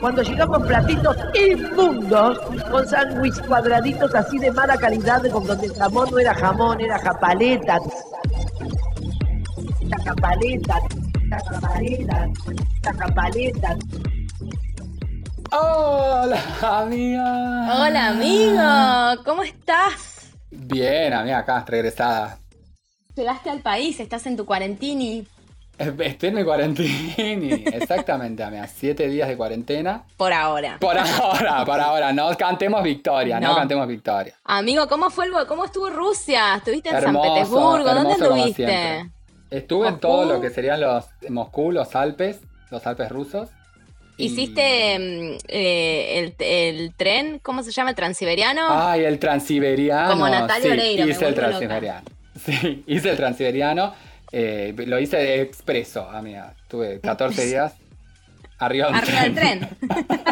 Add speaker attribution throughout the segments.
Speaker 1: cuando llegamos platitos inmundos, con sándwiches cuadraditos así de mala calidad, con donde el jamón no era jamón, era japaleta. La japaleta, la japaleta, la japaleta.
Speaker 2: Hola, amiga.
Speaker 3: Hola, amigo. ¿Cómo estás?
Speaker 2: Bien, amiga, acá, regresada.
Speaker 3: Llegaste al país, estás en tu cuarentini.
Speaker 2: Estoy en mi cuarentini, exactamente, amiga. Siete días de cuarentena.
Speaker 3: Por ahora.
Speaker 2: Por ahora, por ahora. No cantemos victoria, no,
Speaker 3: No.
Speaker 2: cantemos victoria.
Speaker 3: Amigo, ¿cómo fue el cómo estuvo Rusia? ¿Estuviste en
Speaker 2: Hermoso,
Speaker 3: San Petersburgo? ¿Dónde estuviste?
Speaker 2: Estuve en todo lo que serían los Moscú, los Alpes, los Alpes rusos. y-
Speaker 3: ¿Hiciste mm, eh, el, el tren? ¿Cómo se llama? ¿El transiberiano?
Speaker 2: Ay, el transiberiano.
Speaker 3: Como Natalia
Speaker 2: sí,
Speaker 3: Oreiro, me
Speaker 2: hice el
Speaker 3: loca.
Speaker 2: transiberiano. Sí, hice el transiberiano. Eh, lo hice de expreso, amiga. Tuve 14 días arriba, de
Speaker 3: Arriba del tren.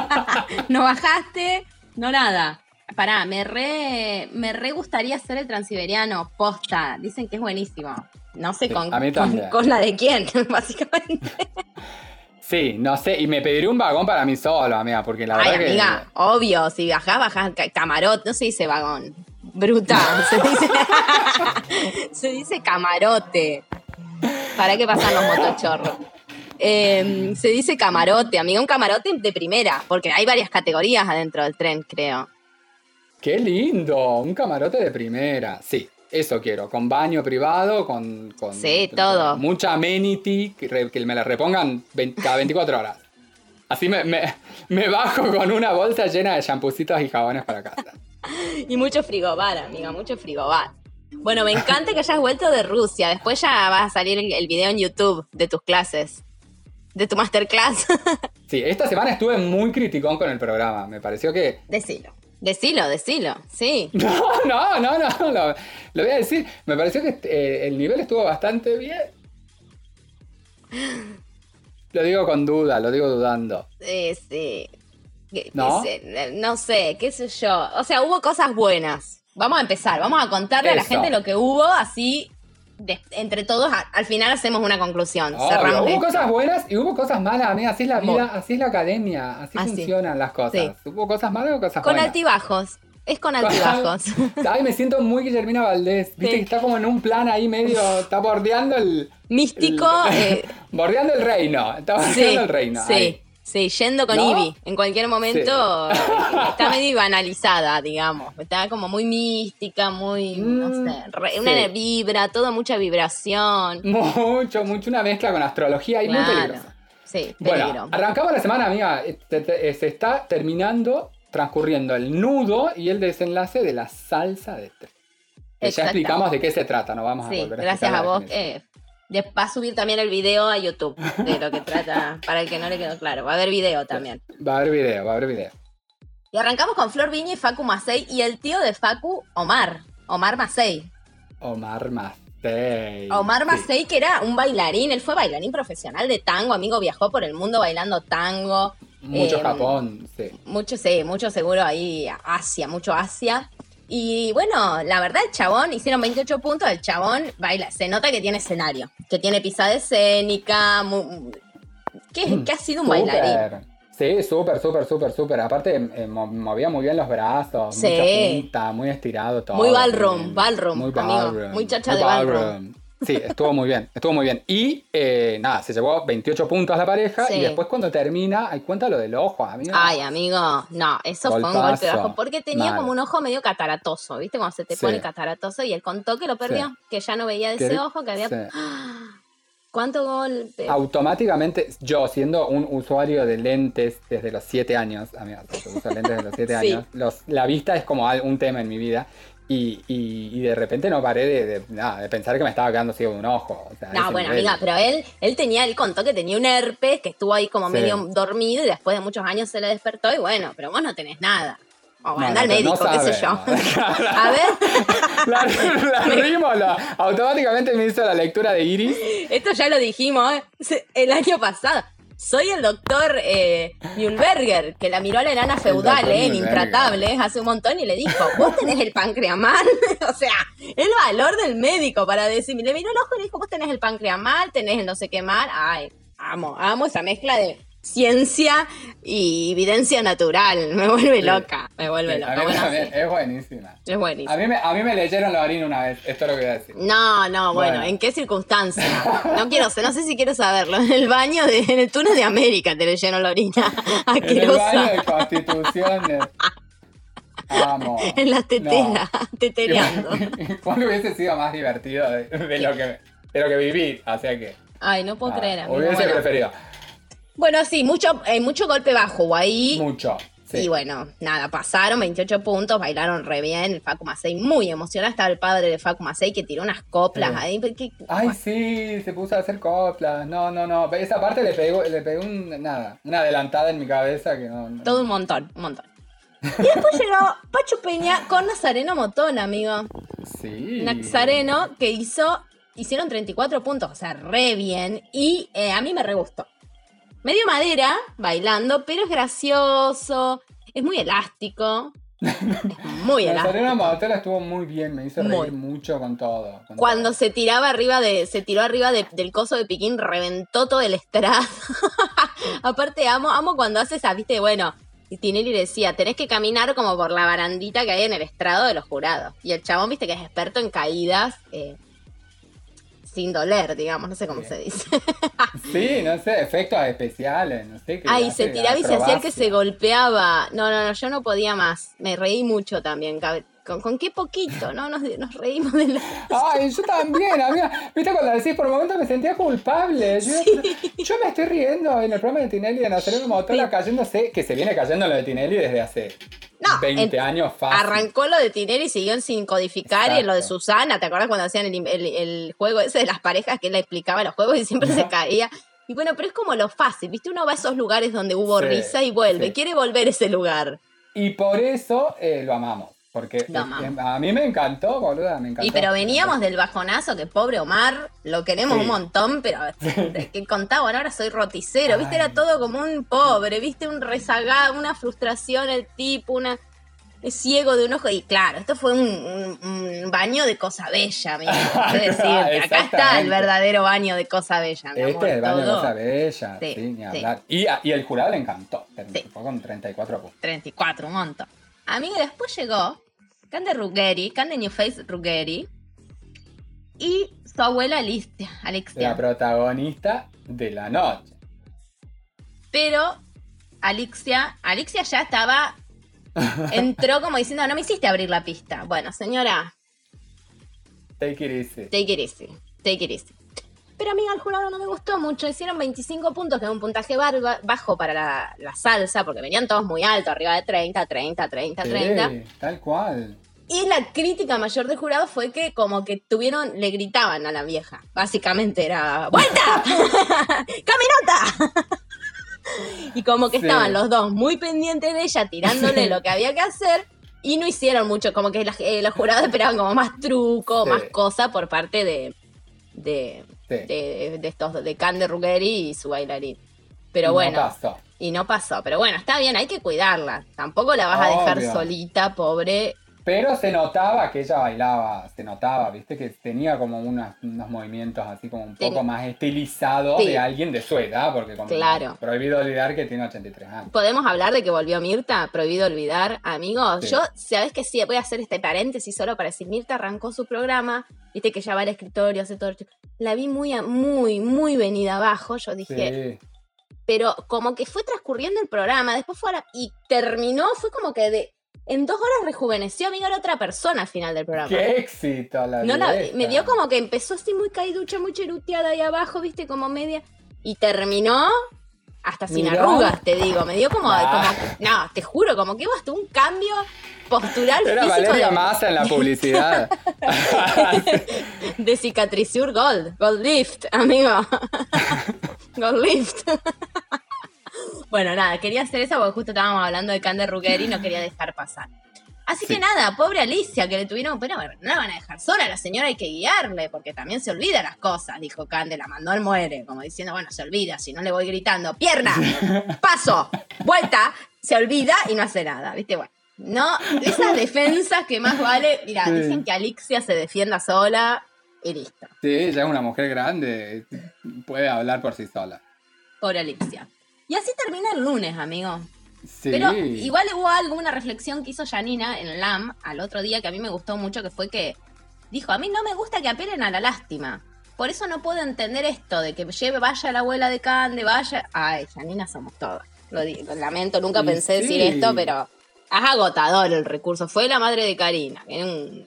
Speaker 3: no bajaste, no nada. Pará, me re, me re gustaría hacer el transiberiano posta. Dicen que es buenísimo. No sé
Speaker 2: Sí,
Speaker 3: con,
Speaker 2: a mí
Speaker 3: con, con la de quién, básicamente.
Speaker 2: Sí, no sé, y me pediré un vagón para mí solo, amiga, porque la
Speaker 3: Ay,
Speaker 2: verdad
Speaker 3: amiga, obvio, si bajás, bajás ca- camarot, no se dice vagón. Bruta, se dice, se dice camarote. ¿Para qué pasan los motochorros? Eh, se dice camarote, amiga, un camarote de primera, porque hay varias categorías adentro del tren, creo.
Speaker 2: ¡Qué lindo! Un camarote de primera. Sí, eso quiero. Con baño privado, con. con
Speaker 3: Sí, todo.
Speaker 2: Mucha amenity, que, re- que me la repongan 20 cada 24 horas. Así me, me, me bajo con una bolsa llena de champucitos y jabones para casa.
Speaker 3: Y mucho frigobar, amiga, mucho frigobar. Bueno, me encanta que hayas vuelto de Rusia. Después ya va a salir el, video en YouTube de tus clases, de tu masterclass.
Speaker 2: Sí, esta semana estuve muy criticón con el programa. Me pareció que.
Speaker 3: Decilo. Decilo, decilo, sí.
Speaker 2: No, no, no, no. Lo, lo voy a decir. Me pareció que eh, el nivel estuvo bastante bien. Lo digo con duda, lo digo dudando.
Speaker 3: Sí, sí.
Speaker 2: ¿No?
Speaker 3: sé, no sé, qué sé yo. O sea, hubo cosas buenas. Vamos a empezar, vamos a contarle a la gente lo que hubo, así de- entre todos a- al final hacemos una conclusión.
Speaker 2: Obvio,
Speaker 3: Cerramos
Speaker 2: hubo
Speaker 3: esto.
Speaker 2: cosas buenas y hubo cosas malas, amiga. Así es la vida, así es la academia, así
Speaker 3: Así.
Speaker 2: funcionan las cosas. Hubo cosas malas y cosas
Speaker 3: Con
Speaker 2: buenas.
Speaker 3: altibajos. Es con altibajos.
Speaker 2: Ay, me siento muy Guillermina Valdés. Viste
Speaker 3: Sí.
Speaker 2: que está como en un plan ahí medio. Está bordeando el.
Speaker 3: Místico.
Speaker 2: el-
Speaker 3: eh,
Speaker 2: bordeando el reino. Está bordeando
Speaker 3: sí,
Speaker 2: el reino.
Speaker 3: sí,
Speaker 2: ahí.
Speaker 3: Sí, yendo con
Speaker 2: ¿No?
Speaker 3: Ivy. En cualquier momento eh, está medio banalizada, digamos. Está como muy mística, muy, no
Speaker 2: Mm,
Speaker 3: sé, re-
Speaker 2: sí.
Speaker 3: una vibra, todo mucha vibración.
Speaker 2: Mucho, mucho una mezcla con astrología y muy
Speaker 3: Claro.
Speaker 2: peligrosa.
Speaker 3: Sí, peligro.
Speaker 2: Bueno, arrancamos la semana, amiga. Eh, eh, Se está terminando, transcurriendo el nudo y el desenlace de la salsa de té. Ya explicamos de qué se trata, no vamos a volver a
Speaker 3: gracias a vos. eh, va a subir también el video a YouTube de lo que trata, para el que no le quedó claro. Va a haber video también.
Speaker 2: Va a haber video, va a haber video.
Speaker 3: Y arrancamos con Flor Viña y Facu Macei y el tío de Facu, Omar. Omar Macei.
Speaker 2: Omar Macei.
Speaker 3: Omar
Speaker 2: Sí.
Speaker 3: Macei, que era un bailarín, él fue bailarín profesional de tango, amigo, viajó por el mundo bailando tango.
Speaker 2: Mucho
Speaker 3: Eh,
Speaker 2: Japón, sí.
Speaker 3: Mucho, sí, mucho seguro ahí, Asia, mucho Asia. Y bueno, la verdad, el chabón, hicieron 28 puntos, el chabón baila, se nota que tiene escenario, que tiene pisada escénica, mu- que, que ha sido un bailarín.
Speaker 2: Súper. Sí, súper, súper, súper, súper. Aparte, eh, mo- movía muy bien los brazos,
Speaker 3: Sí.
Speaker 2: mucha punta, muy estirado todo.
Speaker 3: Muy ballroom, ballroom, amigo. Muy chacha de ballroom.
Speaker 2: Sí, estuvo muy bien, estuvo muy bien. Y eh, nada, se llevó 28 puntos la pareja
Speaker 3: Sí.
Speaker 2: y después cuando termina, hay cuenta lo del ojo, amigo.
Speaker 3: Ay, amigo, no, eso fue un golpe bajo, porque tenía
Speaker 2: Mal.
Speaker 3: como un ojo medio cataratoso, ¿viste? Cuando se te
Speaker 2: Sí.
Speaker 3: pone cataratoso y él contó que lo perdió,
Speaker 2: Sí.
Speaker 3: que ya no veía de ese ojo, que había... ¿Cuánto golpe?
Speaker 2: Automáticamente, yo siendo un usuario de lentes desde los 7 años, amigo, yo uso lentes desde los 7
Speaker 3: Sí.
Speaker 2: años, los, la vista es como un tema en mi vida. Y, y- y de repente no paré de, de- nada, de pensar que me estaba quedando ciego de un ojo. o sea,
Speaker 3: No, bueno,
Speaker 2: nivel.
Speaker 3: amiga, pero él, él tenía, él contó que tenía un herpes, que estuvo ahí como
Speaker 2: Sí.
Speaker 3: medio dormido y después de muchos años se le despertó y bueno, pero vos no tenés nada. O
Speaker 2: No,
Speaker 3: anda al
Speaker 2: no, pero
Speaker 3: médico,
Speaker 2: no
Speaker 3: qué sé yo. A ver,
Speaker 2: La, la la- automáticamente me hizo la lectura de Iris.
Speaker 3: esto ya lo dijimos ¿eh? el año pasado. Soy el doctor eh, Mühlberger, que la miró a la enana feudal, eh, en
Speaker 2: Mühlberger.
Speaker 3: Intratables, hace un montón, y le dijo, vos tenés el páncreas mal. o sea, el valor del médico para decir, le miró el ojo y le dijo, vos tenés el páncreas mal, tenés el no sé qué mal. Ay, amo, amo esa mezcla de ciencia y evidencia natural. Me vuelve
Speaker 2: Sí.
Speaker 3: loca, me vuelve
Speaker 2: Sí,
Speaker 3: loca.
Speaker 2: a mí
Speaker 3: Bueno,
Speaker 2: también,
Speaker 3: sí,
Speaker 2: es buenísima.
Speaker 3: es buenísimo.
Speaker 2: A mí, me, a mí me leyeron la orina una vez, esto es lo que voy a decir.
Speaker 3: No, no, bueno,
Speaker 2: Bueno.
Speaker 3: ¿en qué circunstancia? No quiero, no sé si quiero saberlo. En el baño, de, en el túnel de América te leyeron la orina.
Speaker 2: En el baño de Constitución. Amo.
Speaker 3: En la tetera, tetereando.
Speaker 2: ¿Cuándo hubiese sido más divertido de, de lo, que, de lo que viví? O sea que.
Speaker 3: Ay, no puedo
Speaker 2: ah,
Speaker 3: creer.
Speaker 2: hubiese
Speaker 3: Bueno,
Speaker 2: preferido.
Speaker 3: Bueno, sí, mucho, eh, mucho golpe bajo ahí.
Speaker 2: Mucho. Sí.
Speaker 3: Y bueno, nada, pasaron 28 puntos, bailaron re bien. El Facu Macei muy emocionado. Estaba el padre de Facu Macei que tiró unas coplas
Speaker 2: Sí.
Speaker 3: ahí.
Speaker 2: Ay, sí, se puso a hacer coplas. No, no, no. Esa parte le pegó, le pegó un, nada, una adelantada en mi cabeza que no. no-
Speaker 3: Todo un montón, un montón. Y después llegó Pacho Peña con Nazareno Motón, amigo.
Speaker 2: Sí.
Speaker 3: Nazareno que hizo, hicieron 34 puntos, o sea, re bien. Y eh, a mí me re gustó. Medio madera, bailando, pero es gracioso, es muy elástico. Es muy elástico.
Speaker 2: Serena Montela estuvo muy bien, me hizo reír
Speaker 3: Muy.
Speaker 2: mucho con todo. con
Speaker 3: Cuando
Speaker 2: todo.
Speaker 3: se tiraba arriba de, se tiró arriba de- del coso de Piquín, reventó todo el estrado. Aparte, amo, amo cuando hace esa, viste, bueno, y Tinelli decía, tenés que caminar como por la barandita que hay en el estrado de los jurados. Y el chabón, viste, que es experto en caídas, eh, sin doler, digamos, no sé cómo se dice.
Speaker 2: Sí, no sé, efectos especiales, no sé qué.
Speaker 3: Ay, se tiraba y se hacía el que se golpeaba. No, no, no, yo no podía más. Me reí mucho también. ¿Con, con qué poquito? ¿No? Nos, nos reímos de la...
Speaker 2: Ay, yo también, amiga. Viste cuando decís, por momentos me sentía culpable. Yo, yo me estoy riendo en el programa de Tinelli de Nazareno Motola
Speaker 3: Sí.
Speaker 2: cayéndose, que se viene cayendo lo de Tinelli desde hace
Speaker 3: No,
Speaker 2: 20
Speaker 3: en-
Speaker 2: años fácil.
Speaker 3: Arrancó lo de Tinelli y siguió sin codificar y en lo de. Susana, ¿te acuerdas cuando hacían el, el- el juego ese de las parejas que él le explicaba los juegos y siempre se caía? Y bueno, pero es como lo fácil, ¿viste? Uno va a esos lugares donde hubo
Speaker 2: Sí,
Speaker 3: risa y vuelve, quiere volver a ese lugar.
Speaker 2: Y por eso eh, lo amamos. Porque a mí me encantó, boluda, me encantó.
Speaker 3: Y pero veníamos del bajonazo, que pobre Omar, lo queremos
Speaker 2: Sí.
Speaker 3: un montón, pero que contaba, ahora soy roticero, ¿viste? Era todo como un pobre, ¿viste? Un rezagado, una frustración el tipo, una... Ciego de un ojo. Y claro, esto fue un, un- un baño de cosa bella. Quiero decirte, Acá está el verdadero baño de cosa bella, mi amor.
Speaker 2: Este es el baño de. Cosa Bella,
Speaker 3: Sí,
Speaker 2: sí, ni
Speaker 3: sí.
Speaker 2: hablar. Y, a- y el jurado le encantó. Fue con 34 puntos.
Speaker 3: 34, un montón. Amigo, después llegó Cande Ruggeri, Cande New Face Ruggeri. Y su abuela Alicia.
Speaker 2: La
Speaker 3: Alexia.
Speaker 2: protagonista de la noche.
Speaker 3: Pero Alexia, Alexia ya estaba. Entró como diciendo, no me hiciste abrir la pista. Bueno, señora,
Speaker 2: Take it easy.
Speaker 3: take it easy. Take it easy. Pero a mí al jurado no me gustó mucho. Hicieron 25 puntos, que es un puntaje bajo para la, la salsa, porque venían todos muy altos, arriba de 30, 30, 30, 30.
Speaker 2: Sí, tal cual.
Speaker 3: Y la crítica mayor del jurado fue que como que tuvieron, le gritaban a la vieja. Básicamente era ¡Vuelta! ¡Caminota! y como que
Speaker 2: Sí.
Speaker 3: estaban los dos muy pendientes de ella, tirándole lo que había que hacer. Y no hicieron mucho, como que la- eh, los jurados esperaban como más truco,
Speaker 2: Sí.
Speaker 3: más cosa por parte de, de,
Speaker 2: Sí.
Speaker 3: de, de estos, de Cande Ruggeri y su bailarín. Pero
Speaker 2: No
Speaker 3: bueno,
Speaker 2: pasó.
Speaker 3: y no pasó. Pero bueno, está bien, hay que cuidarla. Tampoco la vas a dejar solita, pobre.
Speaker 2: Pero se notaba que ella bailaba, se notaba, viste, que tenía como unos movimientos así como un poco más estilizados
Speaker 3: Sí.
Speaker 2: de alguien de su edad, porque como
Speaker 3: Claro.
Speaker 2: prohibido olvidar que tiene 83 años.
Speaker 3: ¿Podemos hablar de que volvió Mirta? Prohibido olvidar, amigos.
Speaker 2: Sí.
Speaker 3: Yo, sabes que sí, voy a hacer este paréntesis solo para decir, Mirta arrancó su programa, viste que ya va al escritorio, hace todo. La vi muy, muy, muy venida abajo. Yo dije,
Speaker 2: Sí.
Speaker 3: pero como que fue transcurriendo el programa, después fue a y terminó, fue como que de. En dos horas rejuveneció, amiga, era otra persona al final del programa.
Speaker 2: ¡Qué éxito la
Speaker 3: No la- me dio como que empezó así muy caiducha, muy cheruteada ahí abajo, viste, como media. Y terminó hasta sin
Speaker 2: Mirá.
Speaker 3: arrugas, te digo. Me dio como,
Speaker 2: Ah.
Speaker 3: como- no, te juro, como que hubo hasta un cambio postural
Speaker 2: Era
Speaker 3: físico
Speaker 2: Valeria
Speaker 3: de,
Speaker 2: Massa en la publicidad.
Speaker 3: de Cicatricure Gold. Gold Lift, amigo. Gold Lift. bueno, nada, quería hacer eso porque justo estábamos hablando de Cande Ruggeri y no quería dejar pasar. Así
Speaker 2: Sí.
Speaker 3: que nada, pobre Alicia, que le tuvieron, pero no la van a dejar sola, la señora hay que guiarle, porque también se olvida las cosas, dijo Cande, la mandó al muere, como diciendo, bueno, se olvida, si no le voy gritando, pierna, paso, vuelta, se olvida y no hace nada, ¿viste? Bueno, no, esas defensas que más vale, mira,
Speaker 2: Sí.
Speaker 3: dicen que Alicia se defienda sola y listo,
Speaker 2: sí, ella es una mujer grande, puede hablar por sí sola.
Speaker 3: pobre Alicia. Y así termina el lunes, amigo.
Speaker 2: Sí.
Speaker 3: Pero igual hubo alguna reflexión que hizo Janina en LAM al otro día que a mí me gustó mucho, que fue que dijo, a mí no me gusta que apelen a la lástima. Por eso no puedo entender esto de que lleve, vaya la abuela de Cande, vaya... Ay, Janina somos todas. Lo, lamento, nunca
Speaker 2: Y
Speaker 3: pensé decir esto, pero es agotador el recurso. Fue la madre de Karina, que era un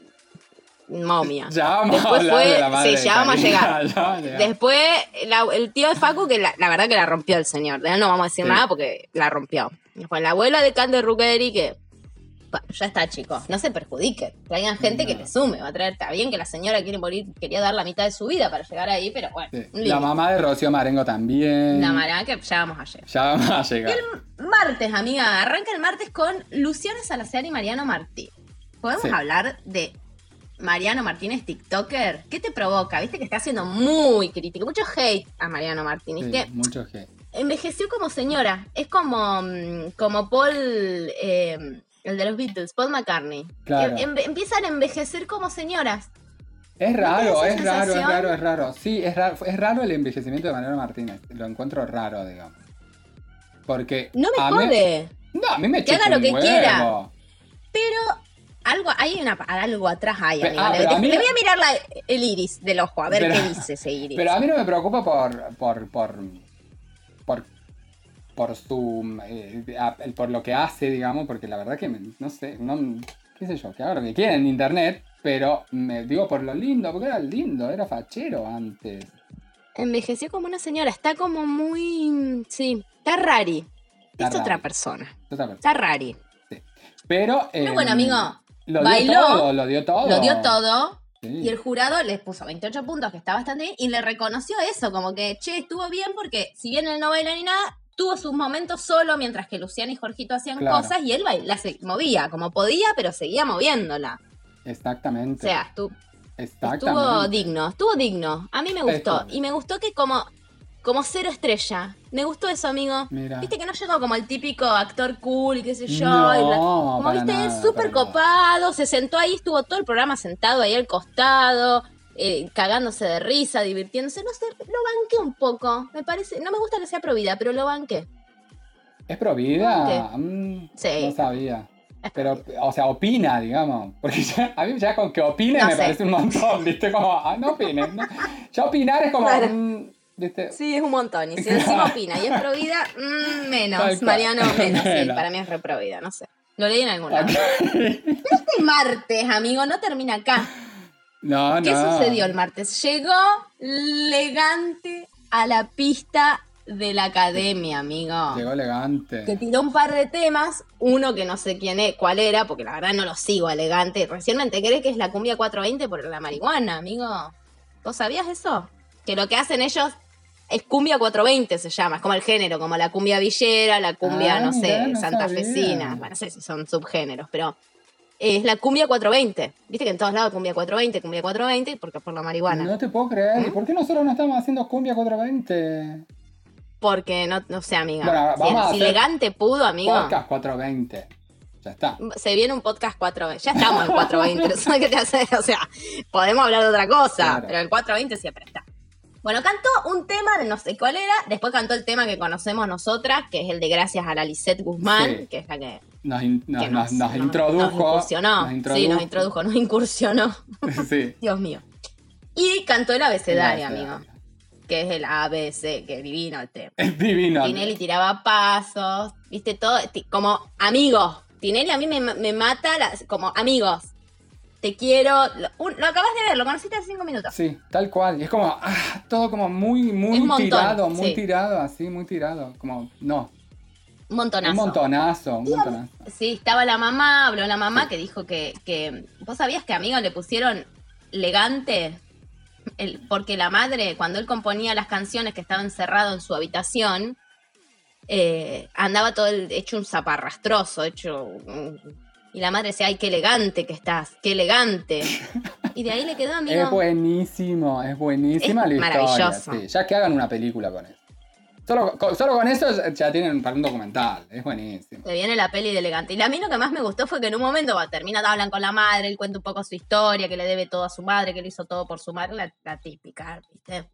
Speaker 3: momia.
Speaker 2: Ya vamos a
Speaker 3: Después
Speaker 2: hablar
Speaker 3: fue-
Speaker 2: de la madre
Speaker 3: sí, ya vamos a llegar.
Speaker 2: ya vamos a llegar.
Speaker 3: Después, la- el tío de Facu, que la, la verdad que la rompió el señor. De él no vamos a decir
Speaker 2: Sí.
Speaker 3: nada porque la rompió. Después la abuela de Cande Ruggeri, que ya está, chicos. No se perjudiquen. Traigan gente que le sume. Va a traer, está bien que la señora quiere morir, quería dar la mitad de su vida para llegar ahí, pero bueno,
Speaker 2: Sí. La mamá de Rocío Marengo también.
Speaker 3: La mara que ya vamos a llegar.
Speaker 2: Ya vamos a llegar.
Speaker 3: Martes, amiga. Arranca el martes con Luciana Salazar y Mariano Martín. ¿Podemos
Speaker 2: Sí.
Speaker 3: hablar de Mariano Martínez, TikToker? ¿Qué te provoca? Viste que está siendo muy crítico. Mucho hate a Mariano Martínez.
Speaker 2: Sí,
Speaker 3: que
Speaker 2: mucho G.
Speaker 3: envejeció como señora. Es como, mm, como Paul, eh, el de los Beatles, Paul McCartney.
Speaker 2: Claro.
Speaker 3: Em- em- empiezan a envejecer como señoras.
Speaker 2: Es raro, es raro, es raro, es raro. Sí, es raro, es raro el envejecimiento de Mariano Martínez. Lo encuentro raro, digamos. Porque.
Speaker 3: No me
Speaker 2: mí-
Speaker 3: jode.
Speaker 2: no, a mí me
Speaker 3: Que haga lo que
Speaker 2: huevo.
Speaker 3: quiera. Pero algo, hay una, algo atrás hay, amiga.
Speaker 2: ah,
Speaker 3: le,
Speaker 2: pero a mí
Speaker 3: le
Speaker 2: no-
Speaker 3: voy a mirar la- el iris del ojo, a ver
Speaker 2: Pero-
Speaker 3: qué dice ese iris.
Speaker 2: Pero a mí no me preocupa por. por. por, por su. eh, a- por lo que hace, digamos, porque la verdad que no sé, no, qué sé yo, que haga lo que quiera en internet, pero me digo por lo lindo, porque era lindo, era fachero antes.
Speaker 3: Envejeció como una señora, está como muy... Sí, está rari.
Speaker 2: Está
Speaker 3: es otra persona.
Speaker 2: Otra persona.
Speaker 3: Está rari.
Speaker 2: Pero.
Speaker 3: Pero
Speaker 2: eh,
Speaker 3: bueno, amigo,
Speaker 2: Lo
Speaker 3: bailó,
Speaker 2: dio todo, lo dio todo.
Speaker 3: Lo dio todo.
Speaker 2: Sí.
Speaker 3: Y el jurado les puso 28 puntos, que está bastante bien, y le reconoció eso, como que, che, estuvo bien porque si bien él no baila ni nada, tuvo sus momentos solo mientras que Luciana y Jorgito hacían
Speaker 2: Claro.
Speaker 3: cosas y él se movía como podía, pero seguía moviéndola. O
Speaker 2: Exactamente.
Speaker 3: sea, estu- estuvo digno, estuvo digno. A mí me gustó. Y me gustó que como, como cero estrella. Me gustó eso, amigo.
Speaker 2: Mira.
Speaker 3: Viste que no llegó como el típico actor cool y qué sé yo.
Speaker 2: No,
Speaker 3: y la- como viste, súper
Speaker 2: nada.
Speaker 3: copado, se sentó ahí, estuvo todo el programa sentado ahí al costado, eh, cagándose de risa, divirtiéndose. No sé, lo banqué un poco. Me parece, no me gusta que sea provida, pero lo banqué.
Speaker 2: ¿Es provida? Mm,
Speaker 3: Sí.
Speaker 2: No sabía. Pero, o sea, opina, digamos. Porque ya, a mí ya con que opine
Speaker 3: No
Speaker 2: me
Speaker 3: sé.
Speaker 2: parece un montón, ¿viste? Como, ah, no opines. ¿no? Ya opinar es como,
Speaker 3: Claro.
Speaker 2: mm, ¿viste?
Speaker 3: Sí, es un montón. Y si encima opina y es provida, mm, menos.
Speaker 2: Tal.
Speaker 3: Mariano, menos. Sí, para mí es reprovida, no sé. Lo leí en algún lado.
Speaker 2: Ok.
Speaker 3: Este martes, amigo, no termina acá.
Speaker 2: No,
Speaker 3: ¿Qué
Speaker 2: no.
Speaker 3: sucedió el martes? Llegó elegante a la pista de la academia, amigo.
Speaker 2: Llegó elegante.
Speaker 3: Que tiró un par de temas, uno que no sé quién es, cuál era, porque la verdad no lo sigo elegante. Recién me enteré que es la cumbia 420 por la marihuana, amigo. ¿Vos sabías eso? Que lo que hacen ellos es cumbia 420 se llama, es como el género, como la cumbia villera, la cumbia,
Speaker 2: Ah,
Speaker 3: no sé,
Speaker 2: no
Speaker 3: santafesina, bueno, no sé si son subgéneros, pero es la cumbia 420. Viste que en todos lados cumbia 420, cumbia 420, porque por la marihuana.
Speaker 2: No te puedo creer.
Speaker 3: ¿Mm?
Speaker 2: ¿Y por qué nosotros no estamos haciendo cumbia 420?
Speaker 3: Porque no, no sé, amiga.
Speaker 2: Bueno,
Speaker 3: si,
Speaker 2: vamos a
Speaker 3: si elegante pudo, amigo.
Speaker 2: Podcast 420. Ya está.
Speaker 3: Se viene un podcast 420. Ya estamos en 420. no sé qué te hace. O sea, podemos hablar de otra cosa,
Speaker 2: Claro.
Speaker 3: pero el 420 siempre está. Bueno, cantó un tema, no sé cuál era. Después cantó el tema que conocemos nosotras, que es el de Gracias a la Lisette Guzmán,
Speaker 2: Sí.
Speaker 3: que es la que,
Speaker 2: Nos, in- nos, introdujo.
Speaker 3: Nos incursionó.
Speaker 2: nos
Speaker 3: Sí, nos introdujo, nos incursionó.
Speaker 2: sí.
Speaker 3: Dios mío. Y cantó el abecedario,
Speaker 2: El
Speaker 3: amigo. Que es el ABC, que divino el tema.
Speaker 2: Es divino.
Speaker 3: Tinelli tiraba pasos, viste, todo, como amigos. Tinelli a mí me, me mata las- como amigos. Te quiero. Lo, acabas de ver, lo conociste hace cinco minutos.
Speaker 2: Sí, tal cual. Y es como, ah, todo como muy, muy
Speaker 3: Es montón,
Speaker 2: tirado, muy
Speaker 3: sí.
Speaker 2: tirado, así, muy tirado. Como, no,
Speaker 3: Un montonazo.
Speaker 2: un montonazo, un montonazo.
Speaker 3: Sí, estaba la mamá, habló la mamá que dijo que, que. ¿Vos sabías que a amigo le pusieron legante? El- porque la madre, cuando él componía las canciones que estaba encerrado en su habitación, eh, andaba todo el- hecho un zaparrastroso, hecho. y la madre decía, ay, qué elegante que estás, qué elegante. Y de ahí le quedó amigo.
Speaker 2: Es buenísimo, es buenísima
Speaker 3: Es
Speaker 2: la historia.
Speaker 3: maravilloso.
Speaker 2: sí. Ya que hagan una película con eso. Solo con, solo con eso ya tienen para un documental. Es buenísimo.
Speaker 3: Se viene la peli de elegante. Y a mí lo que más me gustó fue que en un momento va, termina, hablan con la madre, él cuenta un poco su historia, que le debe todo a su madre, que le hizo todo por su madre, la, la típica, ¿viste?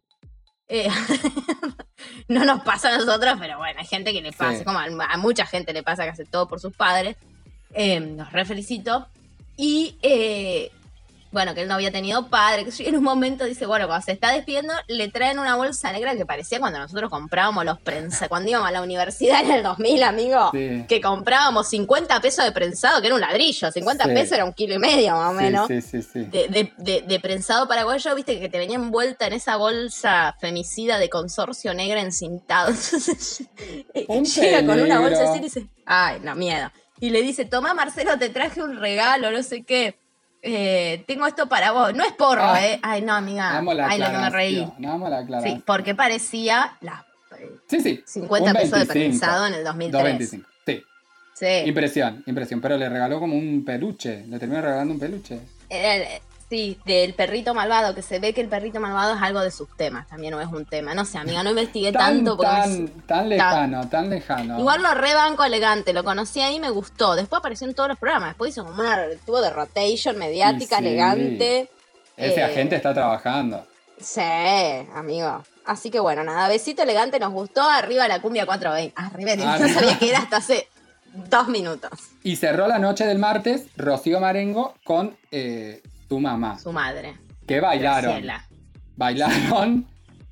Speaker 3: Eh, no nos pasa a nosotros, pero bueno, hay gente que le pasa,
Speaker 2: Sí.
Speaker 3: como a, a mucha gente le pasa que hace todo por sus padres. Eh, los re felicito. Y eh, bueno, que él no había tenido padre, que en un momento dice, bueno, cuando se está despidiendo, le traen una bolsa negra que parecía cuando nosotros comprábamos los prensa, cuando íbamos a la universidad en el 2000, amigo,
Speaker 2: Sí.
Speaker 3: que comprábamos 50 pesos de prensado, que era un ladrillo, 50
Speaker 2: Sí.
Speaker 3: pesos era un kilo y medio más o menos
Speaker 2: sí, sí, sí.
Speaker 3: de, de, de- de prensado paraguayo, viste, que te venía envuelta en esa bolsa femicida de consorcio negra encintado. Entonces,
Speaker 2: Un
Speaker 3: llega con una bolsa así y dice, ay, no, miedo. Y le dice, toma Marcelo, te traje un regalo, no sé qué. Eh, tengo esto para vos. No es porro,
Speaker 2: Ah.
Speaker 3: ¿eh? Ay, no, amiga.
Speaker 2: La
Speaker 3: Ay, lo que me reí.
Speaker 2: amo la aclaración.
Speaker 3: Sí, porque parecía las eh,
Speaker 2: Sí, sí.
Speaker 3: 50
Speaker 2: un
Speaker 3: pesos de
Speaker 2: 25,
Speaker 3: prensado en el 2003.
Speaker 2: 2.25. Sí.
Speaker 3: Sí.
Speaker 2: Impresión, impresión. Pero le regaló como un peluche. Le terminó regalando un peluche.
Speaker 3: Era el- sí, del perrito malvado, que se ve que el perrito malvado es algo de sus temas, también no es un tema. No sé, amiga, no investigué
Speaker 2: Tan,
Speaker 3: tanto porque
Speaker 2: tan, tan lejano, tan lejano.
Speaker 3: Igual lo rebanco elegante, lo conocí ahí y me gustó. Después apareció en todos los programas. Después hizo como una tuvo de rotation mediática,
Speaker 2: sí.
Speaker 3: elegante.
Speaker 2: Ese
Speaker 3: eh,
Speaker 2: agente está trabajando.
Speaker 3: Sí, amigo. Así que bueno, nada, besito elegante, nos gustó. Arriba la cumbia 420. Arriba, no sabía que era hasta hace dos minutos.
Speaker 2: Y cerró la noche del martes Rocío Marengo con eh, su mamá.
Speaker 3: Su madre.
Speaker 2: Que bailaron.
Speaker 3: Graciela.
Speaker 2: Bailaron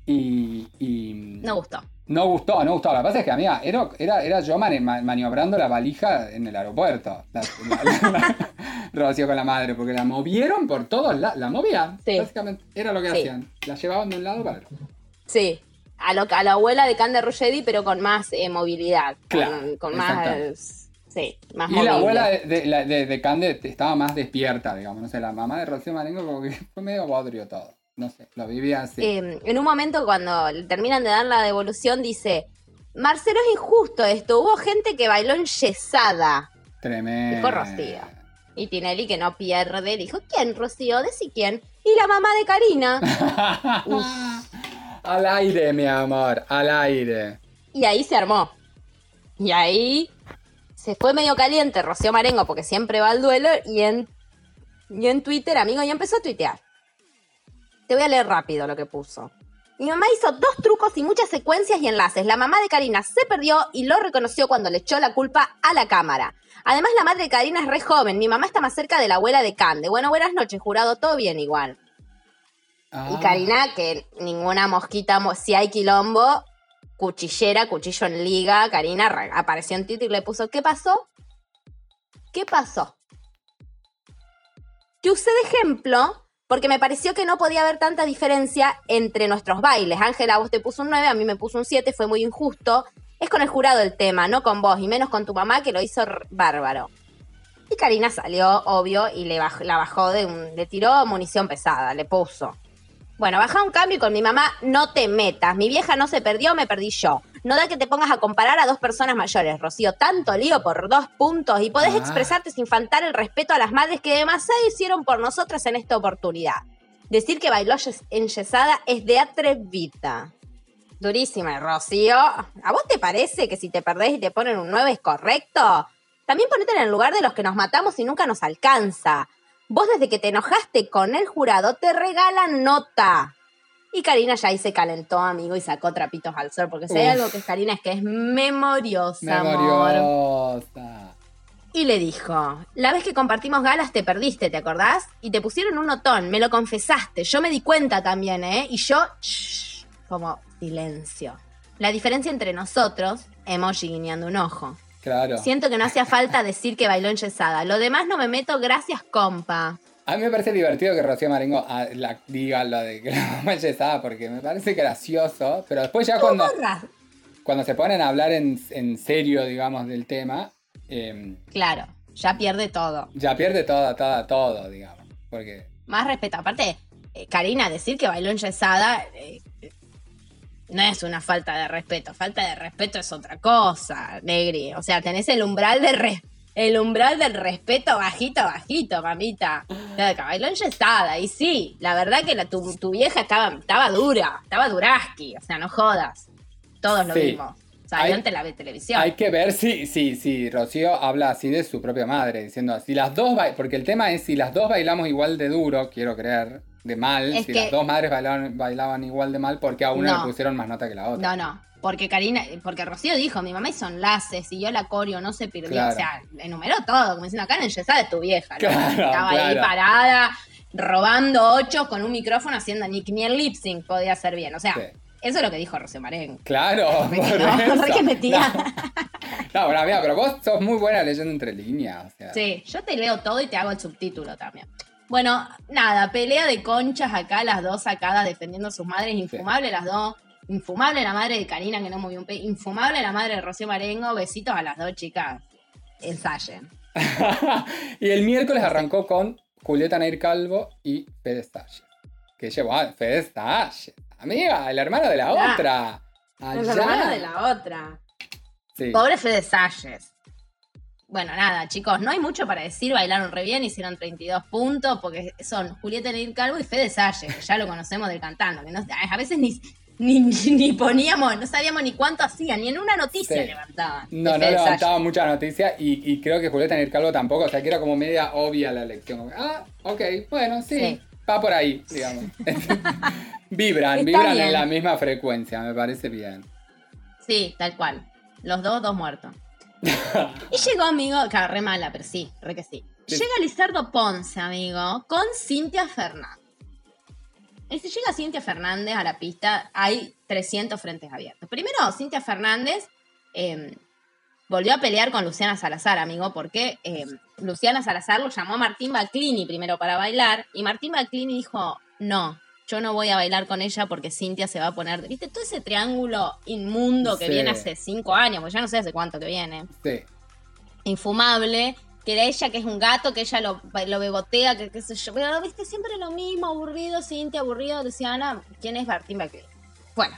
Speaker 2: y, y
Speaker 3: No gustó.
Speaker 2: no gustó, no gustó. Lo que pasa es que, amiga, era, era, era yo mani- ma- maniobrando la valija en el aeropuerto. La, la- la- Rocío con la madre, porque la movieron por todos lados. La movían,
Speaker 3: Sí.
Speaker 2: básicamente. Era lo que
Speaker 3: Sí.
Speaker 2: hacían. La llevaban de un lado para el otro.
Speaker 3: Sí. A, lo, a la abuela de Cande Ruggedi, pero con más eh, movilidad. Con-
Speaker 2: Claro,
Speaker 3: Con, más. Sí, más
Speaker 2: Y la abuela de, de, la- de- de Cande estaba más despierta, digamos. No sé, la mamá de Rocío Marengo como que fue medio bodrio todo. No sé, lo vivía así.
Speaker 3: Eh, en un momento cuando terminan de dar la devolución dice, Marcelo es injusto esto, hubo gente que bailó enyesada.
Speaker 2: Tremendo.
Speaker 3: dijo Rocío. Y Tinelli que no pierde, dijo, ¿quién, Rocío? Decí quién. Y la mamá de Karina.
Speaker 2: al aire, mi amor, al aire.
Speaker 3: Y ahí se armó. Y ahí se fue medio caliente Rocío Marengo porque siempre va al duelo y en, y en Twitter, amigo, y empezó a tuitear. Te voy a leer rápido lo que puso. Mi mamá hizo dos trucos y muchas secuencias y enlaces. La mamá de Karina se perdió y lo reconoció cuando le echó la culpa a la cámara. Además, la madre de Karina es re joven. Mi mamá está más cerca de la abuela de Cande. Bueno, buenas noches, jurado. Todo bien igual. Y
Speaker 2: Ah,
Speaker 3: Karina, que ninguna mosquita, mo- si hay quilombo, cuchillera, cuchillo en liga. Karina re- apareció en Twitter y le puso, ¿qué pasó? ¿Qué pasó? Que usé de ejemplo porque me pareció que no podía haber tanta diferencia entre nuestros bailes. Ángela, vos te puso un 9, a mí me puso un 7, fue muy injusto. Es con el jurado el tema, no con vos, y menos con tu mamá que lo hizo bárbaro. Y Karina salió, obvio, y le la bajó de un. le tiró munición pesada, le puso. Bueno, baja un cambio y con mi mamá no te metas. Mi vieja no se perdió, me perdí yo. No da que te pongas a comparar a dos personas mayores, Rocío. Tanto lío por dos puntos y podés
Speaker 2: Ah.
Speaker 3: expresarte sin faltar el respeto a las madres que demasiado hicieron por nosotras en esta oportunidad. Decir que bailó yes- enyesada es de atrevida. Durísima, Rocío. ¿A vos te parece que si te perdés y te ponen un 9 es correcto? También ponete en el lugar de los que nos matamos y nunca nos alcanza. Vos desde que te enojaste con el jurado te regalan nota. Y Karina ya ahí se calentó, amigo, y sacó trapitos al sol. Porque si hay
Speaker 2: Uf.
Speaker 3: algo que es Karina es que es memoriosa, amor.
Speaker 2: memoriosa.
Speaker 3: Y le dijo, la vez que compartimos galas te perdiste, ¿te acordás? Y te pusieron un notón, me lo confesaste, yo me di cuenta también, ¿eh? Y yo, shh, como silencio. La diferencia entre nosotros, emoji guiñando un ojo.
Speaker 2: Claro.
Speaker 3: Siento que no hacía falta decir que bailó enyesada. Lo demás no me meto, gracias, compa.
Speaker 2: A mí me parece divertido que Rocío Marengo ah, la- diga lo de que la mamá es yesada, porque me parece gracioso, pero después ya cuando, cuando se ponen a hablar en, en serio, digamos, del tema, eh,
Speaker 3: Claro, ya pierde todo.
Speaker 2: ya pierde todo, todo, todo, digamos. Porque
Speaker 3: Más respeto. Aparte, eh, Karina, decir que bailó enyesada eh, no es una falta de respeto. Falta de respeto es otra cosa, Negri. O sea, tenés el umbral de el umbral del respeto bajito, bajito, mamita. O sea, que bailó enyesada. Y sí, la verdad que la- tu, tu vieja estaba, estaba dura, estaba duraski. O sea, no jodas. Todos lo
Speaker 2: Sí.
Speaker 3: vimos. Salió
Speaker 2: Hay-
Speaker 3: en tele- televisión.
Speaker 2: hay que ver si, si, si Rocío habla así de su propia madre, diciendo, si las dos, porque el tema es si las dos bailamos igual de duro, quiero creer, de mal,
Speaker 3: Es
Speaker 2: si
Speaker 3: que-
Speaker 2: las dos madres bailaban, bailaban igual de mal, porque a una
Speaker 3: No.
Speaker 2: le pusieron más nota que la otra.
Speaker 3: No, no. Porque Karina, porque Rocío dijo, mi mamá hizo enlaces y yo la coreo no se perdió.
Speaker 2: Claro.
Speaker 3: O sea, enumeró todo, como diciendo, acá en es tu vieja. ¿no?
Speaker 2: Claro,
Speaker 3: Estaba ahí parada, robando ocho con un micrófono haciendo ni, ni el lip sync podía hacer bien. O sea,
Speaker 2: Sí.
Speaker 3: eso es lo que dijo Rocío Marengo.
Speaker 2: Claro,
Speaker 3: Re
Speaker 2: por
Speaker 3: no,
Speaker 2: eso.
Speaker 3: metía.
Speaker 2: No, no bueno, pero vos sos muy buena leyendo entre líneas. o sea.
Speaker 3: Sí, yo te leo todo y te hago el subtítulo también. Bueno, nada, pelea de conchas acá, las dos sacadas defendiendo a sus madres, infumable las dos. Infumable la madre de Karina, que no movió un pe. Infumable la madre de Rocío Marengo. Besitos a las dos chicas. Ensayen.
Speaker 2: y el miércoles arrancó con Julieta Neir Calvo y Fede Stalle. Que llevó a Fede Stalle. Amiga, el hermano de la otra.
Speaker 3: Los
Speaker 2: Allá.
Speaker 3: hermanos de la otra.
Speaker 2: Sí.
Speaker 3: Pobre Fede Salles. Bueno, nada, chicos, no hay mucho para decir. Bailaron re bien, hicieron 32 puntos, porque son Julieta Neir Calvo y Fede Salles, que ya lo conocemos del cantando. Que no, a veces ni, ni, ni poníamos, no sabíamos ni cuánto hacían, ni en una noticia
Speaker 2: Sí.
Speaker 3: levantaban.
Speaker 2: No, no
Speaker 3: Fede
Speaker 2: levantaba mucha noticia y, y creo que Julieta Neir Calvo tampoco, o sea que era como media obvia la elección. Ah, ok, bueno, sí,
Speaker 3: Sí.
Speaker 2: va por ahí, digamos. vibran,
Speaker 3: Está
Speaker 2: vibran
Speaker 3: bien.
Speaker 2: en la misma frecuencia, me parece bien.
Speaker 3: Sí, tal cual. Los dos, dos muertos. Y llegó, amigo, claro, re mala, pero sí, re que sí.
Speaker 2: Sí.
Speaker 3: Llega Lizardo Ponce, amigo, con Cintia Fernández. Y si llega Cintia Fernández a la pista, hay 300 frentes abiertos. Primero, Cintia Fernández eh, volvió a pelear con Luciana Salazar, amigo, porque eh, Luciana Salazar lo llamó a Martín Baclini primero para bailar, y Martín Baclini dijo, no, yo no voy a bailar con ella porque Cintia se va a poner, viste, todo ese triángulo inmundo que
Speaker 2: Sí.
Speaker 3: viene hace cinco años, porque ya no sé hace cuánto que viene,
Speaker 2: Sí.
Speaker 3: infumable, que era ella que es un gato, que ella lo, lo bebotea, que qué sé yo, pero viste, siempre lo mismo, aburrido, Cintia, aburrido, Luciana, ¿quién es Martín Baclini? Bueno.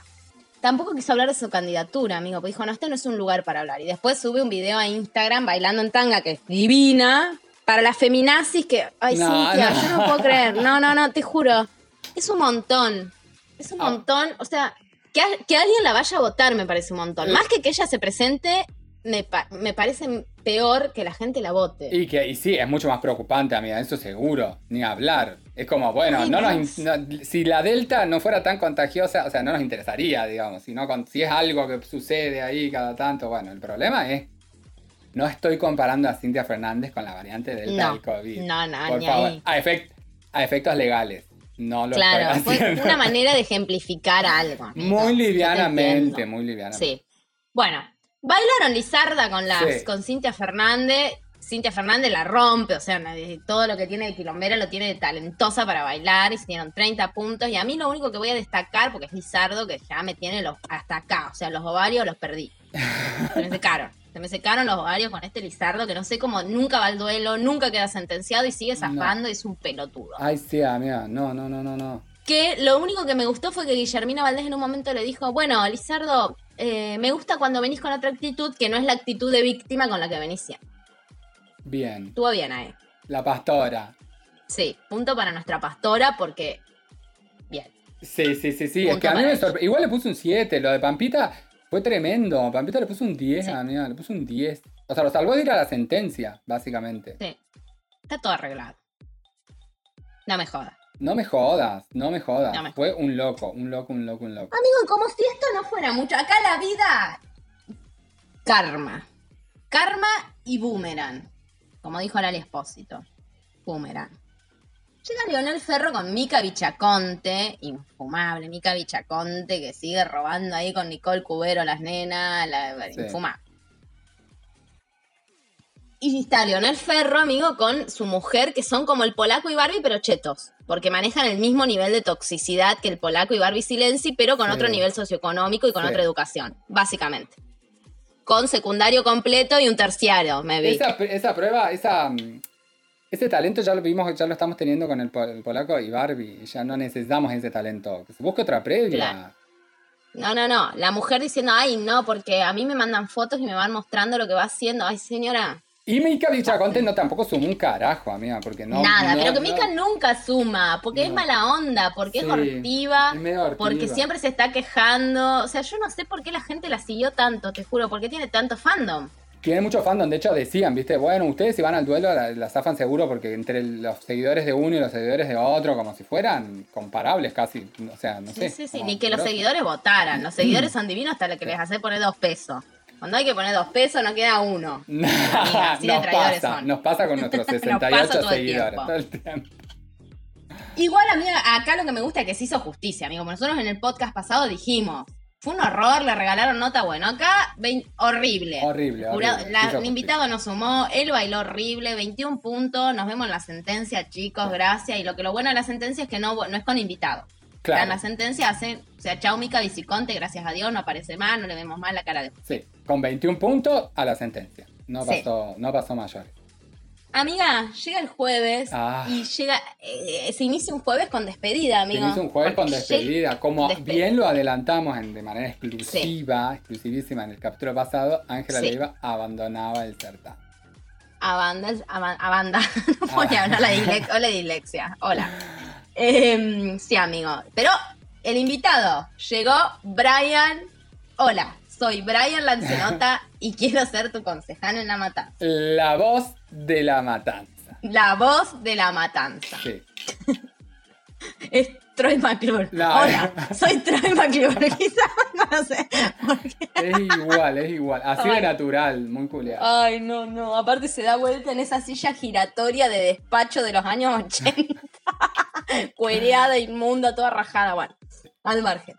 Speaker 3: Tampoco quiso hablar de su candidatura, amigo, porque dijo, no, este no es un lugar para hablar. Y después sube un video a Instagram bailando en tanga, que es divina, para las feminazis que, ay,
Speaker 2: No,
Speaker 3: Cintia,
Speaker 2: no.
Speaker 3: yo no puedo creer. No, no, no, te juro. Es un montón. Es un
Speaker 2: Ah.
Speaker 3: montón. O sea, que, a- que alguien la vaya a votar me parece un montón.
Speaker 2: Eh.
Speaker 3: Más que que ella se presente, me, pa- me parece peor que la gente la vote.
Speaker 2: Y que y sí, es mucho más preocupante, amiga, eso seguro, ni hablar. Es como, bueno,
Speaker 3: Ay,
Speaker 2: no nos no- si la Delta no fuera tan contagiosa, o sea, no nos interesaría, digamos, sino con, si es algo que sucede ahí cada tanto, bueno, el problema es, no estoy comparando a Cintia Fernández con la variante Delta
Speaker 3: No,
Speaker 2: del COVID.
Speaker 3: no, no,
Speaker 2: Por
Speaker 3: ni
Speaker 2: favor,
Speaker 3: ahí.
Speaker 2: a, efect- a efectos legales, no lo
Speaker 3: Claro, fue una manera de ejemplificar algo. amigo.
Speaker 2: Muy livianamente, muy livianamente.
Speaker 3: Sí. Bueno, bailaron Lizarda con las
Speaker 2: Sí.
Speaker 3: con Cintia Fernández. Cintia Fernández la rompe, o sea, todo lo que tiene de quilombera lo tiene de talentosa para bailar. Y se dieron 30 puntos. Y a mí lo único que voy a destacar, porque es Lizardo, que ya me tiene los, hasta acá. O sea, los ovarios los perdí. Se me secaron. Se me secaron los ovarios con este Lizardo, que no sé cómo nunca va al duelo, nunca queda sentenciado y sigue zafando y es un pelotudo.
Speaker 2: Ay, sí, amiga, no, no, no, no, no.
Speaker 3: Que lo único que me gustó fue que Guillermina Valdés en un momento le dijo, bueno, Lizardo, eh, me gusta cuando venís con otra actitud que no es la actitud de víctima con la que venís siempre.
Speaker 2: Bien,
Speaker 3: Estuvo bien ahí.
Speaker 2: la pastora.
Speaker 3: Sí, punto para nuestra pastora porque... Bien.
Speaker 2: Sí, sí, sí, sí. Es que a mí me sorprendió. Igual le puse un 7. Lo de Pampita fue tremendo. Pampita le puso un 10,
Speaker 3: Sí.
Speaker 2: amiga. Le puso un 10. O sea, lo salvó de ir a la sentencia, básicamente.
Speaker 3: Sí. Está todo arreglado. No me jodas.
Speaker 2: No me jodas, no me jodas.
Speaker 3: No me
Speaker 2: Fue un loco, un loco, un loco, un loco.
Speaker 3: Amigo, como si esto no fuera mucho. Acá la vida. Karma. Karma y boomerang. Como dijo Lali Espósito. Boomerang. Llega Leonel Ferro con Mica Bichaconte, infumable, Mica Bichaconte, que sigue robando ahí con Nicole Cubero las nenas, la,
Speaker 2: Sí.
Speaker 3: infumable. Y está Leonel Ferro, amigo, con su mujer, que son como el polaco y Barbie, pero chetos. Porque manejan el mismo nivel de toxicidad que el polaco y Barbie Silenzi, pero con
Speaker 2: Sí.
Speaker 3: otro nivel socioeconómico y con
Speaker 2: Sí.
Speaker 3: otra educación, básicamente. Con secundario completo y un terciario, me vi.
Speaker 2: Esa, esa prueba, esa, mm, ese talento ya lo vimos, ya lo estamos teniendo con el, pol- el polaco y Barbie. Ya no necesitamos ese talento. Que se busque otra previa.
Speaker 3: Claro. No, no, no. La mujer diciendo, ay, no, porque a mí me mandan fotos y me van mostrando lo que va haciendo. Ay, señora.
Speaker 2: Y Mika Bichaconte no tampoco sumó un carajo, amiga, porque no.
Speaker 3: Nada,
Speaker 2: no-
Speaker 3: pero que
Speaker 2: no-
Speaker 3: Mika nunca suma, porque es mala onda, porque es
Speaker 2: hortiva.
Speaker 3: porque siempre se está quejando. O sea, yo no sé por qué la gente la siguió tanto, te juro, porque tiene tanto fandom.
Speaker 2: Tiene mucho fandom, de hecho decían, viste, bueno, ustedes si van al duelo la, la zafan seguro porque entre los seguidores de uno y los seguidores de otro, como si fueran comparables casi, o sea, no
Speaker 3: Sí,
Speaker 2: sé.
Speaker 3: sí, sí,
Speaker 2: como
Speaker 3: ni que los seguidores votaran. Los seguidores son divinos hasta lo que les hace poner dos pesos. Cuando hay que poner dos pesos no queda uno. Así
Speaker 2: nos pasa,
Speaker 3: son.
Speaker 2: nos pasa con nuestros
Speaker 3: Nos
Speaker 2: 68
Speaker 3: pasa todo el
Speaker 2: seguidores todo el tiempo.
Speaker 3: Igual, amiga, acá lo que me gusta es que se hizo justicia, amigo. Nosotros en el podcast pasado dijimos, fue un horror, le regalaron nota, bueno, acá, vein- horrible.
Speaker 2: Horrible,
Speaker 3: Jurado-
Speaker 2: horrible.
Speaker 3: la- el invitado no sumó, él bailó horrible, 21 puntos, nos vemos en la sentencia, chicos, gracias. Y lo que lo bueno de la sentencia es que no, no es con invitado.
Speaker 2: Claro.
Speaker 3: En la sentencia hacen, o sea, chao Mica Viciconte, gracias a Dios, no aparece más, no le vemos más la cara de...
Speaker 2: Sí, con 21 puntos a la sentencia. No
Speaker 3: Sí.
Speaker 2: pasó, no pasó mayor.
Speaker 3: Amiga, llega el jueves
Speaker 2: Ah.
Speaker 3: y llega, eh, se inicia un jueves con despedida,
Speaker 2: Se
Speaker 3: amigo.
Speaker 2: hizo un jueves con despedida. Como bien lo adelantamos en- de manera exclusiva, exclusivísima en el capítulo pasado, Ángela
Speaker 3: Sí.
Speaker 2: Leiva abandonaba el certamen.
Speaker 3: A banda, a, ba- a banda. no
Speaker 2: Ah.
Speaker 3: voy a hablar la dislex- hola dislexia. Hola. Em, sí, amigo. Pero el invitado llegó Brian. Hola, soy Brian Lancenota y quiero ser tu concejal en la matanza.
Speaker 2: La voz de la matanza.
Speaker 3: La voz de la matanza.
Speaker 2: Sí.
Speaker 3: Es Troy McClure.
Speaker 2: No.
Speaker 3: Hola, soy Troy McClure. Quizás no sé.
Speaker 2: Es igual, es igual. Así de
Speaker 3: Ay.
Speaker 2: natural, muy culiado.
Speaker 3: Ay, no, no. Aparte se da vuelta en esa silla giratoria de despacho de los años 80. Cuereada, inmunda, toda rajada. Bueno, al margen.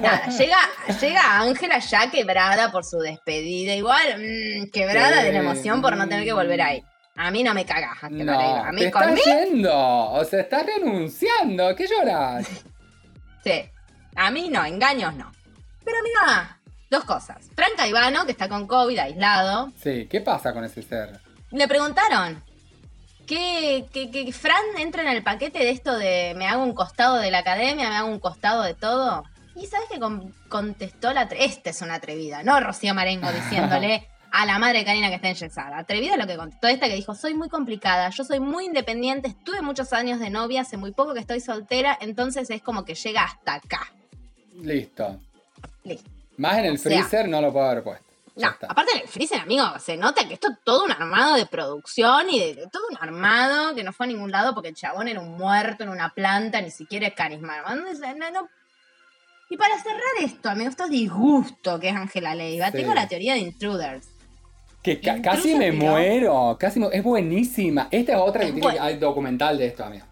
Speaker 3: Nada, llega, llega Ángela ya quebrada por su despedida. Igual, mm, quebrada de la emoción por no tener que volver ahí. A mí no me Ángela
Speaker 2: No.
Speaker 3: A mí
Speaker 2: te estás
Speaker 3: conmigo,
Speaker 2: yendo. O sea, estás renunciando. ¿Qué lloras?
Speaker 3: sí. A mí no, engaños no. Pero mira, dos cosas. Franca Ivano, que está con COVID, aislado,
Speaker 2: Sí, ¿qué pasa con ese ser?
Speaker 3: Le preguntaron que, que, que Fran entra en el paquete de esto de me hago un costado de la academia, me hago un costado de todo. Y sabes que con- contestó la... Esta es una atrevida, no Rocío Marengo diciéndole a la madre de Karina que está enyesada. Atrevida es lo que contestó esta que dijo, soy muy complicada, yo soy muy independiente, estuve muchos años de novia, hace muy poco que estoy soltera, entonces es como que llega hasta acá.
Speaker 2: Listo.
Speaker 3: Listo.
Speaker 2: Más en el
Speaker 3: O sea,
Speaker 2: freezer no lo puedo haber puesto.
Speaker 3: No, aparte en el freezer, amigo, se nota que esto es todo un armado de producción y de, de todo un armado que no fue a ningún lado porque el chabón era un muerto en una planta, ni siquiera es carisma. No. Y para cerrar esto, amigo, esto es disgusto que es Ángela Leiva.
Speaker 2: Sí.
Speaker 3: Tengo la teoría de Intruders.
Speaker 2: Que ca- casi me
Speaker 3: tiró-
Speaker 2: muero. Casi me- Es buenísima. Esta es otra que
Speaker 3: Es
Speaker 2: tiene
Speaker 3: buen-
Speaker 2: hay documental de esto, amigo.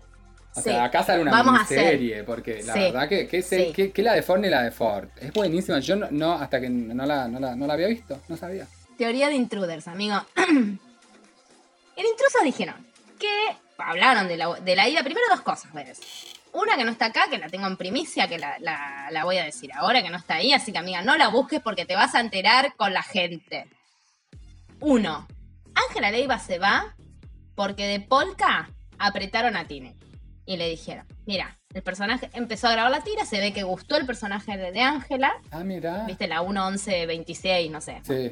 Speaker 2: O
Speaker 3: Sí.
Speaker 2: sea, acá sale una
Speaker 3: Vamos
Speaker 2: miniserie, porque la
Speaker 3: Sí.
Speaker 2: verdad que, que, se-
Speaker 3: Sí.
Speaker 2: que- que la de Ford ni la de Ford. Es buenísima. Yo no, no- hasta que no la, no, la, no la había visto, no sabía.
Speaker 3: Teoría de Intruders, amigo. El intruso dijeron que hablaron de la, de la ida. Primero dos cosas, ¿ves? Una que no está acá, que la tengo en primicia, que la, la- la voy a decir ahora, que no está ahí. Así que, amiga, no la busques porque te vas a enterar con la gente. Uno, Ángela Leiva se va porque de Polka apretaron a Tine. Y le dijeron, mira, el personaje empezó a grabar la tira, se ve que gustó el personaje de Ángela.
Speaker 2: Ah, mira.
Speaker 3: Viste, la 1, 11, 26, no sé
Speaker 2: Sí.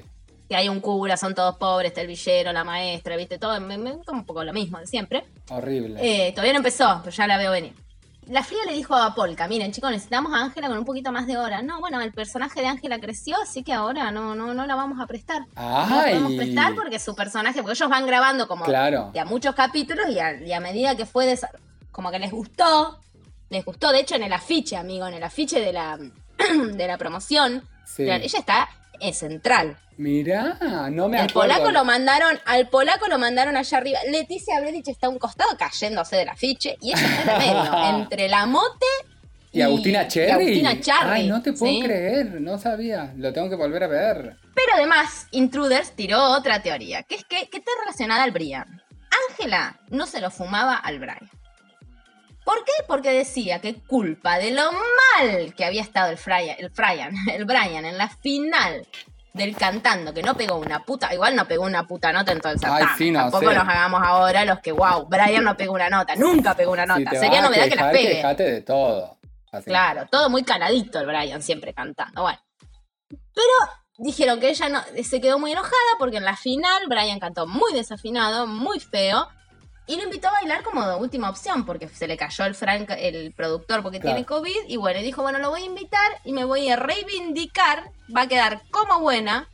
Speaker 3: que hay un cura, son todos pobres, está el villero, la maestra, viste, todo, me- me- como un poco lo mismo de siempre.
Speaker 2: Horrible.
Speaker 3: Eh, todavía no empezó, pero ya la veo venir. La fría le dijo a Polka, miren chicos, necesitamos a Ángela con un poquito más de hora. No, bueno, el personaje de Ángela creció, así que ahora no, no, no la vamos a prestar. No la podemos prestar porque su personaje, porque ellos van grabando como
Speaker 2: Claro.
Speaker 3: de a muchos capítulos y a, y a medida que fue como que les gustó, les gustó, de hecho en el afiche, amigo, en el afiche de la, de la promoción,
Speaker 2: Sí.
Speaker 3: ella está en central.
Speaker 2: Mirá, no me
Speaker 3: El
Speaker 2: acuerdo.
Speaker 3: polaco lo mandaron, al polaco lo mandaron allá arriba. Leticia Bredich está a un costado cayéndose del afiche y ella está en el medio, entre la mote
Speaker 2: ¿Y Agustina Cherry?
Speaker 3: Agustina Cherry,
Speaker 2: Ay, no te puedo
Speaker 3: sí.
Speaker 2: creer, no sabía. Lo tengo que volver a ver.
Speaker 3: Pero además, Intruders tiró otra teoría, que es que, que está relacionada al Brian. Ángela no se lo fumaba al Brian. ¿Por qué? Porque decía que culpa de lo mal que había estado el, Frya- el, Brian, el Brian en la final del cantando, que no pegó una puta, igual no pegó una puta nota en todo el
Speaker 2: Ay,
Speaker 3: certamen.
Speaker 2: sí, no
Speaker 3: Tampoco
Speaker 2: sé.
Speaker 3: nos hagamos ahora los que, wow, Brian no pegó una nota, nunca pegó una
Speaker 2: Si
Speaker 3: nota.
Speaker 2: te
Speaker 3: Sería novedad que la pegue.
Speaker 2: quejate de todo. Así.
Speaker 3: Claro, todo muy caladito el Brian, siempre cantando. Bueno. Pero dijeron que ella no, se quedó muy enojada porque en la final Brian cantó muy desafinado, muy feo. Y lo invitó a bailar como de última opción porque se le cayó el Frank, el productor, porque
Speaker 2: Claro.
Speaker 3: tiene COVID. Y bueno, dijo, bueno, lo voy a invitar y me voy a reivindicar. Va a quedar como buena.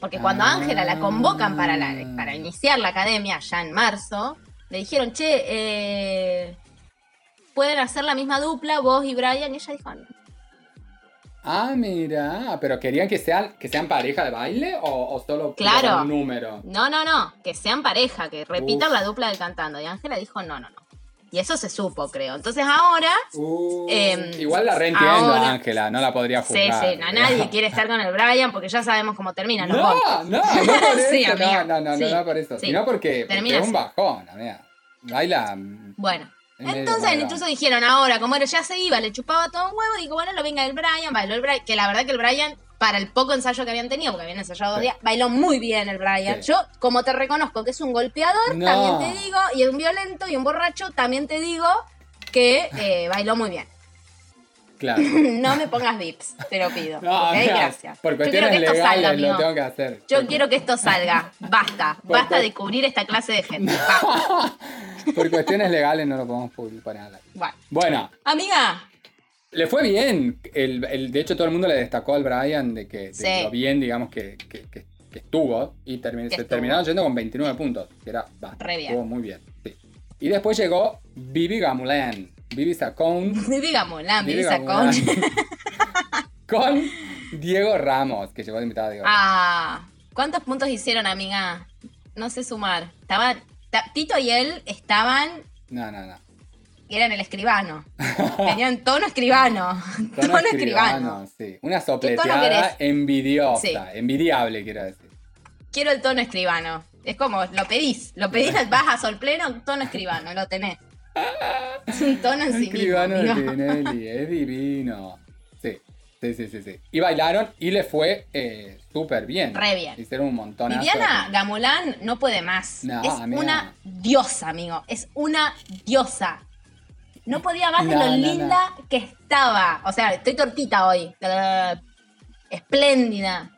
Speaker 3: Porque cuando
Speaker 2: Ah.
Speaker 3: a Ángela la convocan para, la, para iniciar la academia, ya en marzo, le dijeron, che, eh, pueden hacer la misma dupla, vos y Brian, y ella dijo, no.
Speaker 2: Ah, mira, pero querían que sean, que sean pareja de baile o, o solo
Speaker 3: Claro.
Speaker 2: un número.
Speaker 3: No, no, no, que sean pareja, que repitan
Speaker 2: Uf.
Speaker 3: la dupla del cantando. Y Ángela dijo, no, no, no. Y eso se supo, creo. Entonces ahora,
Speaker 2: Uh,
Speaker 3: Em,
Speaker 2: igual la reentiendo,
Speaker 3: ahora-
Speaker 2: Ángela, no la podría
Speaker 3: sí,
Speaker 2: juzgar.
Speaker 3: sí, no, nadie quiere estar con el Brian porque ya sabemos cómo termina.
Speaker 2: No,
Speaker 3: No,
Speaker 2: no, no, por eso,
Speaker 3: Sí,
Speaker 2: no, no, no,
Speaker 3: sí,
Speaker 2: no por eso,
Speaker 3: sí.
Speaker 2: sino porque, porque es un bajón, amiga. Baila. mm,
Speaker 3: Bueno, entonces incluso dijeron ahora, como era ya se iba, le chupaba todo un huevo, digo, bueno, lo venga el Brian, bailó el Brian, que la verdad que el Brian, para el poco ensayo que habían tenido, porque habían ensayado dos días, bailó muy bien el Brian.
Speaker 2: Sí.
Speaker 3: Yo, como te reconozco que es un golpeador,
Speaker 2: No.
Speaker 3: también te digo, y es un violento y un borracho, también te digo que eh, bailó muy bien.
Speaker 2: Claro.
Speaker 3: no me pongas dips, te lo pido.
Speaker 2: No,
Speaker 3: ¿ok?
Speaker 2: amiga,
Speaker 3: Gracias.
Speaker 2: Por
Speaker 3: Yo quiero
Speaker 2: cuestiones
Speaker 3: esto
Speaker 2: legales lo tengo que hacer.
Speaker 3: Yo quiero que esto salga. Basta.
Speaker 2: Por-
Speaker 3: Basta de cubrir esta clase de gente.
Speaker 2: Por cuestiones legales no lo podemos publicar al aire.
Speaker 3: Bueno.
Speaker 2: Bueno,
Speaker 3: Amiga,
Speaker 2: le fue bien. El, el- de hecho, todo el mundo le destacó al Brian de que de lo bien, digamos, que, que- que- que estuvo. Y termi- se
Speaker 3: estuvo.
Speaker 2: terminaron yendo con 29 puntos. Que era
Speaker 3: bien.
Speaker 2: Estuvo muy bien. sí. Y después llegó Vivi Gamulan. Vivi Sacón.
Speaker 3: digamos, la
Speaker 2: Vivi Gamulan.
Speaker 3: con.
Speaker 2: con Diego Ramos, que llegó de invitado a Diego.
Speaker 3: Ah, ¿cuántos puntos hicieron, amiga? No sé sumar. Estaban. ta- Tito y él estaban.
Speaker 2: No, no, no.
Speaker 3: Eran el escribano. Tenían tono escribano. Tono, escribano.
Speaker 2: sí. Una
Speaker 3: tono
Speaker 2: sopleteada envidiosa,
Speaker 3: Sí.
Speaker 2: envidiable, quiero decir.
Speaker 3: Quiero el tono escribano. Es como, lo pedís. Lo pedís, vas a sol pleno, tono escribano, lo tenés. Es un tono en sí mismo.
Speaker 2: de. Tinelli, es divino. Sí, sí, sí, sí, sí. Y bailaron y le fue eh, súper bien.
Speaker 3: Re bien.
Speaker 2: Hicieron un montón.
Speaker 3: Viviana Gamulán no puede más.
Speaker 2: No,
Speaker 3: es
Speaker 2: amiga.
Speaker 3: una diosa, amigo. Es una diosa. No podía más de
Speaker 2: No,
Speaker 3: lo
Speaker 2: no,
Speaker 3: linda que estaba. O sea, estoy tortita hoy. Espléndida.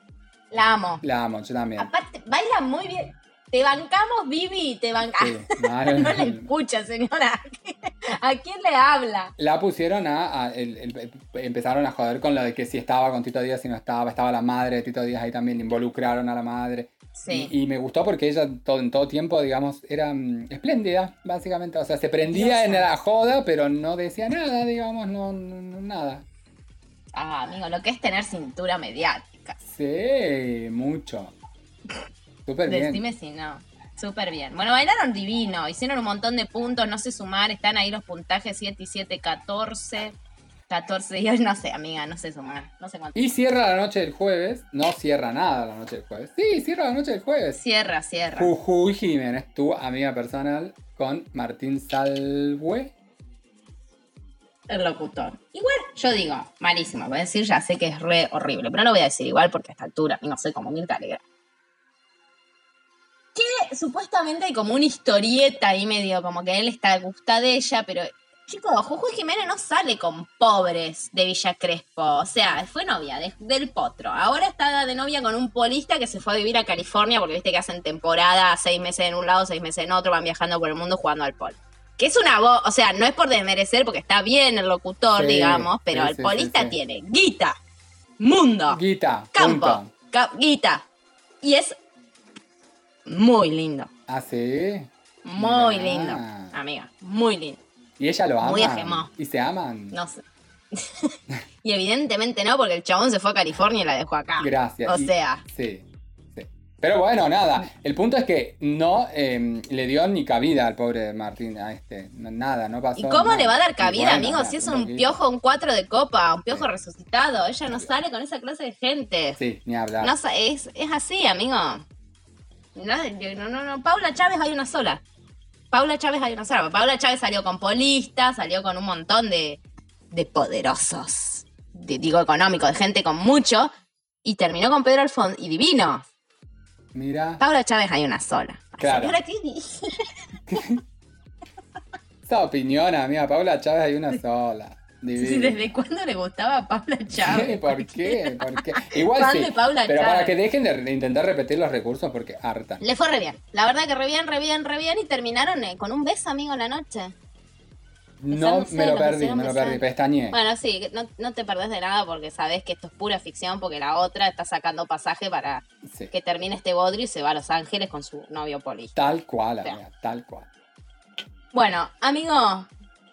Speaker 3: La amo.
Speaker 2: La amo, yo también.
Speaker 3: Aparte, baila muy bien. Te bancamos, Vivi, te bancamos.
Speaker 2: Sí, no, no,
Speaker 3: le escucha, señora. ¿A quién le habla?
Speaker 2: La pusieron a. a- el- el- empezaron a joder con lo de que si estaba con Tito Díaz, si no estaba. Estaba la madre de Tito Díaz ahí también. Involucraron a la madre.
Speaker 3: Sí.
Speaker 2: Y, y me gustó porque ella todo, en todo tiempo, digamos, era mm, espléndida, básicamente. O sea, se prendía
Speaker 3: Diosa.
Speaker 2: en la joda, pero no decía nada, digamos, no- nada.
Speaker 3: Ah, amigo, lo que es tener cintura mediática.
Speaker 2: Sí, mucho. Súper bien.
Speaker 3: Decime si no. Súper bien. Bueno, bailaron divino, hicieron un montón de puntos, no sé sumar, están ahí los puntajes 7 y 7, 14. 14 y hoy no sé, amiga, no sé sumar. No sé cuánto.
Speaker 2: Y cierra la noche del jueves. No cierra nada la noche del jueves. Sí, cierra la noche del jueves.
Speaker 3: Cierra, cierra.
Speaker 2: Jujuy Jiménez, tu amiga personal, con Martín Salwe.
Speaker 3: El locutor. Igual, yo digo, malísimo. Voy a decir, ya sé que es re horrible, pero no lo voy a decir igual porque a esta altura, no sé, como Mirta Alegra. Supuestamente hay como una historieta ahí medio como que él está gusta de ella, pero chicos, Jujuy Jiménez no sale con pobres de Villa Crespo. O sea, fue novia de- del potro. Ahora está de novia con un polista que se fue a vivir a California porque viste que hacen temporada, seis meses en un lado, seis meses en otro, van viajando por el mundo jugando al pol. Que es una voz, o sea, no es por desmerecer porque está bien el locutor,
Speaker 2: Sí,
Speaker 3: digamos, pero
Speaker 2: sí,
Speaker 3: el polista
Speaker 2: sí,
Speaker 3: tiene guita, mundo,
Speaker 2: Guita.
Speaker 3: campo, ca- guita. Y es muy lindo,
Speaker 2: Ah, sí.
Speaker 3: muy lindo, amiga, muy lindo.
Speaker 2: Y ella lo ama.
Speaker 3: Muy ajemó.
Speaker 2: Y se aman.
Speaker 3: No sé. y evidentemente no, porque el chabón se fue a California y la dejó acá.
Speaker 2: Gracias.
Speaker 3: O
Speaker 2: Y-
Speaker 3: sea,
Speaker 2: Sí, sí. Pero bueno, nada. El punto es que no eh, le dio ni cabida al pobre Martín a este. Nada, no pasó.
Speaker 3: ¿y cómo
Speaker 2: nada.
Speaker 3: le va a dar cabida,
Speaker 2: bueno,
Speaker 3: amigo?
Speaker 2: nada,
Speaker 3: Si es
Speaker 2: un poquito.
Speaker 3: piojo, un cuatro de copa, un piojo resucitado. Ella no sale con esa clase de gente.
Speaker 2: Sí, ni hablar.
Speaker 3: No, es, es así, amigo. No, no, no, no. Paula Chávez hay una sola. Paula Chávez hay una sola. Paula Chávez salió con Polista, salió con un montón de, de poderosos. De, digo, económico, de gente con mucho. Y terminó con Pedro Alfonso. Y divino.
Speaker 2: Mira.
Speaker 3: Paula Chávez hay una sola.
Speaker 2: Claro.
Speaker 3: Señora, ¿qué dice?
Speaker 2: Esa opinión, amiga. Paula Chávez hay una sola.
Speaker 3: Sí, ¿Desde cuándo le gustaba a Paula Chávez?
Speaker 2: ¿Por qué? ¿Por qué? Igual sí.
Speaker 3: de Paula
Speaker 2: pero para que dejen de, intentar repetir los recursos porque harta.
Speaker 3: Le fue re bien. La verdad que re bien, re bien, re bien. Y terminaron eh, con un beso, amigo, en la noche.
Speaker 2: No, me lo perdí, me lo perdí, pestañé.
Speaker 3: Bueno, sí, no, no te perdés de nada porque sabés que esto es pura ficción porque la otra está sacando pasaje para
Speaker 2: Sí.
Speaker 3: que termine este bodrio y se va a Los Ángeles con su novio Poli.
Speaker 2: Tal cual,
Speaker 3: O sea.
Speaker 2: amiga, tal cual.
Speaker 3: Bueno, amigo,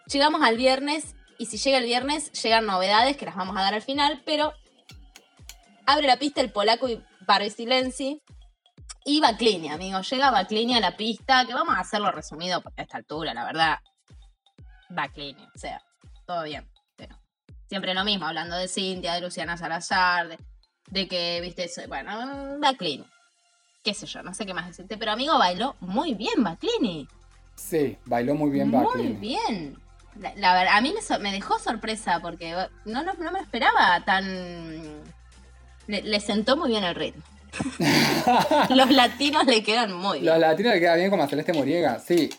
Speaker 3: llegamos al viernes y si llega el viernes llegan novedades que las vamos a dar al final, pero abre la pista el polaco y Barbie Silenzi y Baclini, amigo. Llega Baclini a la pista, que vamos a hacerlo resumido porque a esta altura, la verdad, Baclini, o sea, todo bien. Pero siempre lo mismo, hablando de Cintia, de Luciana Salazar, de, de que, viste, eso- bueno, Baclini. Qué sé yo, no sé qué más decirte, pero amigo bailó muy bien Baclini.
Speaker 2: Sí, bailó muy bien
Speaker 3: Muy
Speaker 2: Baclini.
Speaker 3: bien. La, la verdad, a mí me, so- me dejó sorpresa porque no, no, no me esperaba tan... Le, le sentó muy bien el ritmo. Los latinos le quedan muy bien.
Speaker 2: Los latinos le queda bien como a Celeste Muriega, sí.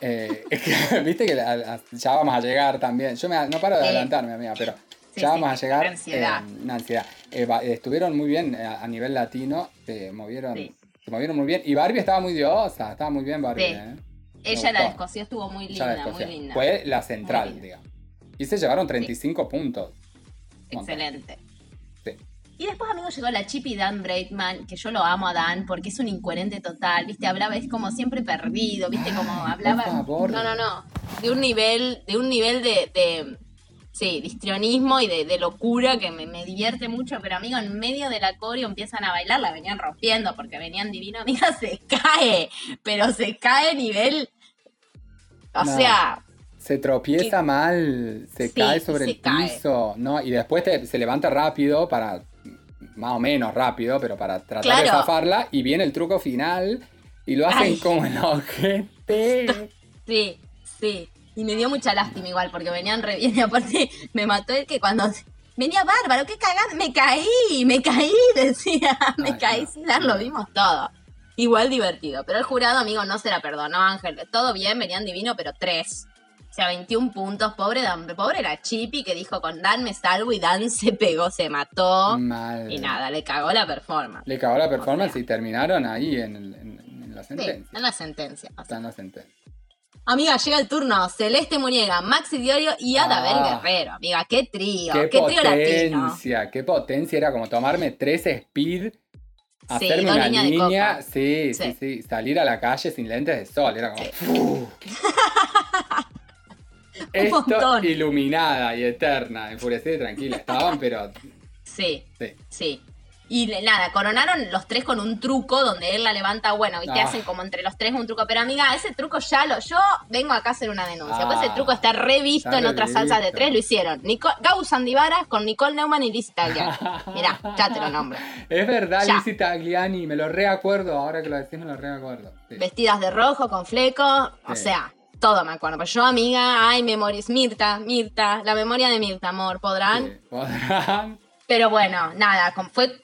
Speaker 2: Eh, es que, Viste que la- ya vamos a llegar también. Yo me- no paro de
Speaker 3: Sí.
Speaker 2: adelantarme, amiga, pero ya
Speaker 3: sí,
Speaker 2: vamos a llegar.
Speaker 3: una ansiedad.
Speaker 2: eh, una ansiedad. Eh, estuvieron muy bien eh, a, a nivel latino, se movieron, se movieron muy bien. Y Barbie estaba muy diosa, estaba muy bien Barbie.
Speaker 3: Ella la
Speaker 2: gustó.
Speaker 3: descosió, estuvo muy linda, muy linda.
Speaker 2: Fue la central, digamos. Y se llevaron 35 puntos.
Speaker 3: Excelente.
Speaker 2: Sí.
Speaker 3: Y después, amigo, llegó la Chippy Dan Braidman, que yo lo amo a Dan porque es un incoherente total, ¿viste? Hablaba, es como siempre perdido, ¿viste? Como hablaba.
Speaker 2: favor.
Speaker 3: No, no, no. De un nivel, de un nivel de, de sí, de histrionismo y de, de locura que me, me divierte mucho, pero amigo, en medio del acorio empiezan a bailar, la venían rompiendo porque venían divino, amiga, se cae, pero se cae nivel. O
Speaker 2: No.
Speaker 3: sea,
Speaker 2: Se tropieza mal, se
Speaker 3: Sí,
Speaker 2: cae sobre
Speaker 3: se
Speaker 2: el
Speaker 3: cae.
Speaker 2: piso, ¿no? Y después te- se levanta rápido para, más o menos rápido, pero para tratar de zafarla. Y viene el truco final y lo hacen
Speaker 3: Ay.
Speaker 2: como el ojete.
Speaker 3: Sí, sí. Y me dio mucha lástima igual, porque venían re bien. Y aparte, me mató el que cuando venía bárbaro, qué cagada, me caí, me caí, decía, me
Speaker 2: Ay,
Speaker 3: caí
Speaker 2: no.
Speaker 3: sin dar, lo vimos todo. Igual divertido. Pero el jurado, amigo, no se la perdonó, Ángel. Todo bien, venían divino, pero tres. O sea, 21 puntos. Pobre, Dan- pobre la Chipi que dijo con Dan me salvo y Dan se pegó, se mató.
Speaker 2: Mal.
Speaker 3: Y nada, le cagó la performance.
Speaker 2: Le cagó la performance y terminaron ahí en, el- en- en la
Speaker 3: Sí,
Speaker 2: sentencia.
Speaker 3: en la sentencia. o sea.
Speaker 2: Está en la sentencia.
Speaker 3: Amiga, llega el turno. Celeste Muniega, Maxi Diorio y Adabel
Speaker 2: Ah.
Speaker 3: Guerrero. Amiga, qué trío.
Speaker 2: Qué,
Speaker 3: Qué, trío latino.
Speaker 2: potencia, qué potencia. Era como tomarme tres speed, hacerme una línea,
Speaker 3: coca.
Speaker 2: sí, sí,
Speaker 3: Sí.
Speaker 2: sí, salir a la calle sin lentes de sol. Era como. Esto
Speaker 3: montón.
Speaker 2: iluminada y eterna, enfurecida y tranquila. Estaban, pero.
Speaker 3: Sí,
Speaker 2: Sí.
Speaker 3: sí. Y nada, coronaron los tres con un truco donde él la levanta, bueno, viste,
Speaker 2: Ah.
Speaker 3: hacen como entre los tres un truco. Pero amiga, ese truco ya lo. Yo vengo acá a hacer una denuncia. Pues ese
Speaker 2: Ah.
Speaker 3: truco está revisto
Speaker 2: Está
Speaker 3: en otras salsas de tres, lo hicieron. Nico, Gau Sandivaras con Nicole Neumann y Liz Tagliani. Mirá, ya te lo nombro.
Speaker 2: Es verdad. Lizzie Tagliani, me lo reacuerdo. Ahora que lo decís, me lo reacuerdo. Sí.
Speaker 3: Vestidas de rojo, con flecos, o sea, todo me acuerdo. Pero yo, amiga, ay, memorias, Mirta, Mirta, la memoria de Mirta, amor, podrán.
Speaker 2: Sí, podrán.
Speaker 3: Pero bueno, nada, fue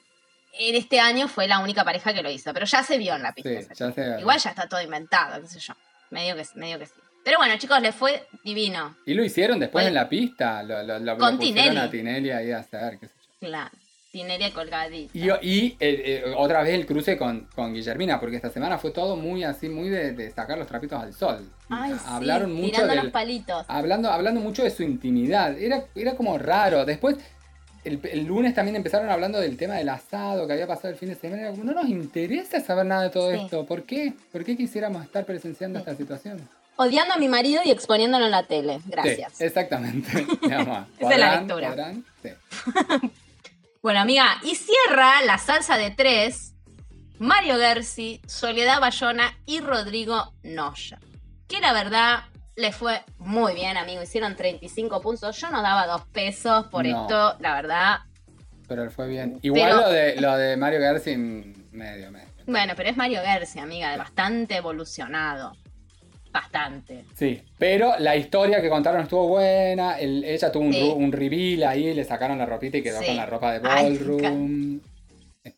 Speaker 3: en este año fue la única pareja que lo hizo, pero ya se vio en la pista.
Speaker 2: Sí, ya se-
Speaker 3: Igual ya está todo inventado, qué sé yo. Medio que, medio que sí. Pero bueno, chicos, les fue divino.
Speaker 2: Y lo hicieron después en la pista. Lo, lo, lo-
Speaker 3: Con
Speaker 2: lo
Speaker 3: Tinelli.
Speaker 2: a Tinelli ahí a hacer, qué sé yo.
Speaker 3: Claro. Tineria colgadita.
Speaker 2: Y, y, eh, eh, otra vez el cruce con, con Guillermina, porque esta semana fue todo muy así, muy de, de sacar los trapitos al sol.
Speaker 3: Ay,
Speaker 2: A-
Speaker 3: sí,
Speaker 2: Hablaron mucho
Speaker 3: tirando
Speaker 2: del-
Speaker 3: los palitos.
Speaker 2: hablando, hablando mucho de su intimidad. Era, era como raro. Después, el, el lunes también empezaron hablando del tema del asado que había pasado el fin de semana. No nos interesa saber nada de todo
Speaker 3: Sí.
Speaker 2: esto. ¿Por qué? ¿Por qué quisiéramos estar presenciando esta situación?
Speaker 3: Odiando a mi marido y exponiéndolo en la tele. Gracias.
Speaker 2: Sí, exactamente.
Speaker 3: Esa es la
Speaker 2: ¿Podrán?
Speaker 3: lectura.
Speaker 2: ¿Podrán? Sí.
Speaker 3: Bueno, amiga, y cierra la salsa de tres Mario Gersi, Soledad Bayona y Rodrigo Noya. Que la verdad le fue muy bien, amigo. Hicieron 35 puntos. Yo no daba dos pesos por
Speaker 2: No.
Speaker 3: esto, la verdad.
Speaker 2: Pero él fue bien. Igual
Speaker 3: Pero-
Speaker 2: lo, de, lo de Mario Gersi, mm, medio, medio.
Speaker 3: Bueno, pero es Mario Gersi, amiga, de bastante evolucionado. Bastante.
Speaker 2: Sí, pero la historia que contaron estuvo buena. el- ella tuvo un,
Speaker 3: Sí.
Speaker 2: un reveal ahí, le sacaron la ropita y quedó
Speaker 3: Sí.
Speaker 2: con la ropa de ballroom.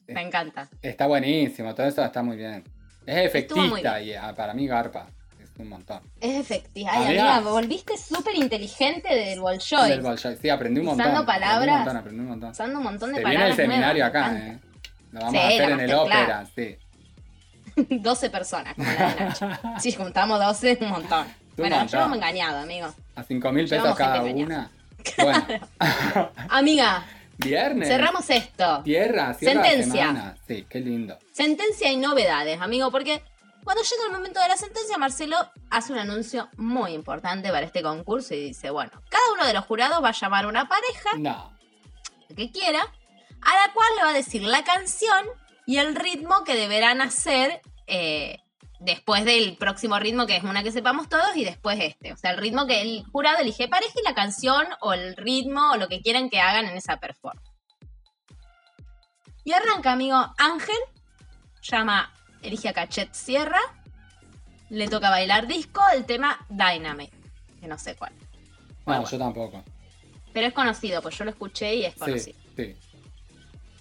Speaker 3: Me encanta.
Speaker 2: Está buenísimo, todo eso está muy bien. Es
Speaker 3: muy
Speaker 2: efectista y ah, para mí garpa. Un montón.
Speaker 3: Es efectiva. Ay,
Speaker 2: Amiga.
Speaker 3: amiga, volviste súper inteligente del Bolshoi.
Speaker 2: Del Bolshoi. Sí, aprendí un montón.
Speaker 3: Usando
Speaker 2: aprendí un
Speaker 3: palabras.
Speaker 2: montón, aprendí un montón.
Speaker 3: Usando un montón de
Speaker 2: Se viene
Speaker 3: palabras.
Speaker 2: el seminario
Speaker 3: nuevas,
Speaker 2: acá,
Speaker 3: me
Speaker 2: ¿eh? Lo vamos
Speaker 3: Sí,
Speaker 2: a hacer en el ópera, sí.
Speaker 3: encanta. 12 personas, como la de Nacho. Si juntamos 12, un montón. Bueno,
Speaker 2: montón.
Speaker 3: llevamos engañado, amigo.
Speaker 2: A 5 mil pesos cada una. Bueno,
Speaker 3: Amiga,
Speaker 2: viernes.
Speaker 3: cerramos esto.
Speaker 2: Tierra,
Speaker 3: Sentencia.
Speaker 2: semana. Sí, qué lindo.
Speaker 3: Sentencia y novedades, amigo, porque cuando llega el momento de la sentencia, Marcelo hace un anuncio muy importante para este concurso y dice, bueno, cada uno de los jurados va a llamar a una pareja
Speaker 2: No.
Speaker 3: que quiera, a la cual le va a decir la canción y el ritmo que deberán hacer eh, después del próximo ritmo, que es una que sepamos todos, y después este. O sea, el ritmo que el jurado elige pareja y la canción o el ritmo o lo que quieran que hagan en esa performance. Y arranca, amigo, Ángel, llama, elige a Cachet Sierra, le toca bailar disco, el tema Dynamite, que no sé cuál.
Speaker 2: No,
Speaker 3: Bueno,
Speaker 2: yo tampoco.
Speaker 3: Pero es conocido, pues yo lo escuché y es conocido.
Speaker 2: sí.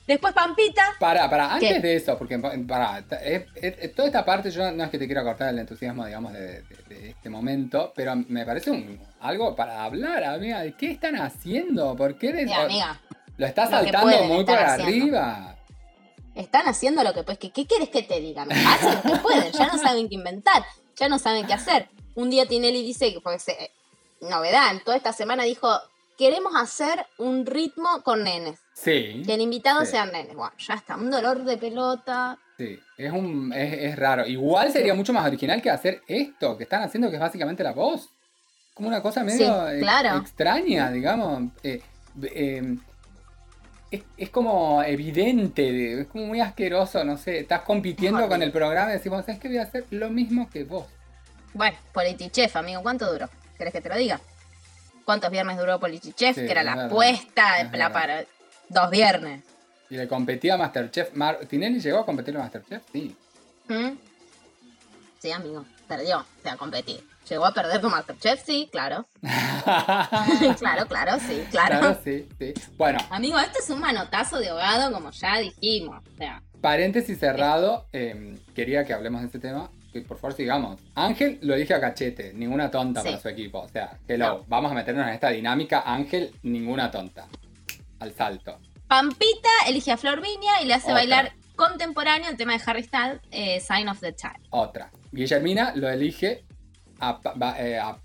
Speaker 3: Después Pampita,
Speaker 2: Para, para, antes
Speaker 3: ¿Qué?
Speaker 2: de eso, porque para, toda esta parte, yo no es que te quiera cortar el entusiasmo, digamos, de, de- de este momento, pero me parece un, algo para hablar, amiga. ¿de ¿Qué están haciendo? ¿Por qué les-
Speaker 3: Sí, amiga,
Speaker 2: lo estás saltando muy por
Speaker 3: haciendo.
Speaker 2: arriba?
Speaker 3: Están haciendo lo que pues, que, ¿qué quieres que te diga? Me hacen lo que pueden, ya no saben qué inventar, ya no saben qué hacer. Un día Tinelli dice, que pues, eh, novedad, en toda esta semana dijo, queremos hacer un ritmo con nenes,
Speaker 2: Sí.
Speaker 3: que el invitado
Speaker 2: Sí.
Speaker 3: sean nenes. Bueno, ya está, un dolor de pelota.
Speaker 2: Sí, es, un, es, es raro. Igual sería mucho más original que hacer esto que están haciendo, que es básicamente la voz. Como una cosa medio
Speaker 3: Sí, claro.
Speaker 2: extraña, digamos. Eh, eh, es, es como evidente, es como muy asqueroso, no sé. Estás compitiendo con el programa y decimos, es que voy a hacer lo mismo que vos.
Speaker 3: Bueno, Politichef, amigo, ¿cuánto duró? ¿Querés que te lo diga? ¿Cuántos viernes duró Politichef?
Speaker 2: Sí,
Speaker 3: que era la apuesta,
Speaker 2: es
Speaker 3: la para dos viernes.
Speaker 2: Y le competía a Masterchef. ¿Tinelli llegó a competir a Masterchef? Sí.
Speaker 3: ¿Mm? Sí, amigo, perdió, o sea, competir. ¿Llegó a perder con Masterchef? Sí, claro. claro, claro, sí, claro.
Speaker 2: claro, sí, sí. Bueno,
Speaker 3: Amigo, esto es un manotazo de ahogado, como ya dijimos. O sea,
Speaker 2: Paréntesis cerrado, eh, quería que hablemos de este tema. Que por favor sigamos. Ángel lo dije a cachete, ninguna tonta
Speaker 3: Sí.
Speaker 2: para su equipo. O sea, hello,
Speaker 3: No.
Speaker 2: vamos a meternos en esta dinámica. Ángel, ninguna tonta. Al salto.
Speaker 3: Pampita elige a Flor Viña y le hace
Speaker 2: Otra.
Speaker 3: bailar contemporáneo el tema de Harry Styles, eh, Sign of the Child.
Speaker 2: Otra. Guillermina lo elige a, eh, a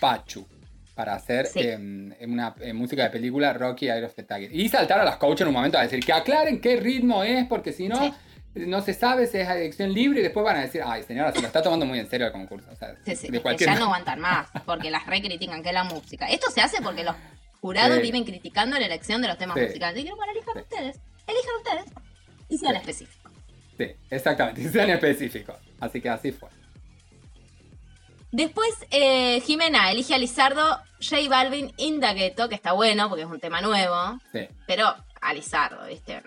Speaker 2: Pachu para hacer
Speaker 3: Sí.
Speaker 2: em, una eh, música de película Rocky Air of the Tiger. Y saltaron a las coaches en un momento a decir que aclaren qué ritmo es, porque si no,
Speaker 3: Sí.
Speaker 2: no se sabe si es elección libre y después van a decir, ay señora, se lo está tomando muy en serio el concurso. O sea,
Speaker 3: Sí, sí,
Speaker 2: de
Speaker 3: que
Speaker 2: cualquier
Speaker 3: ya no aguantan más, porque las recritican que es la música. Esto se hace porque los jurados viven criticando la elección de los temas musicales. Dijeron, bueno, elijan ustedes, elijan ustedes y sean específicos.
Speaker 2: Sí, exactamente, y sean específicos. Así que así fue.
Speaker 3: Después, eh, Jimena elige a Lizardo, J Balvin, Indagueto, que está bueno porque es un tema nuevo,
Speaker 2: Sí.
Speaker 3: pero a Lizardo, ¿viste?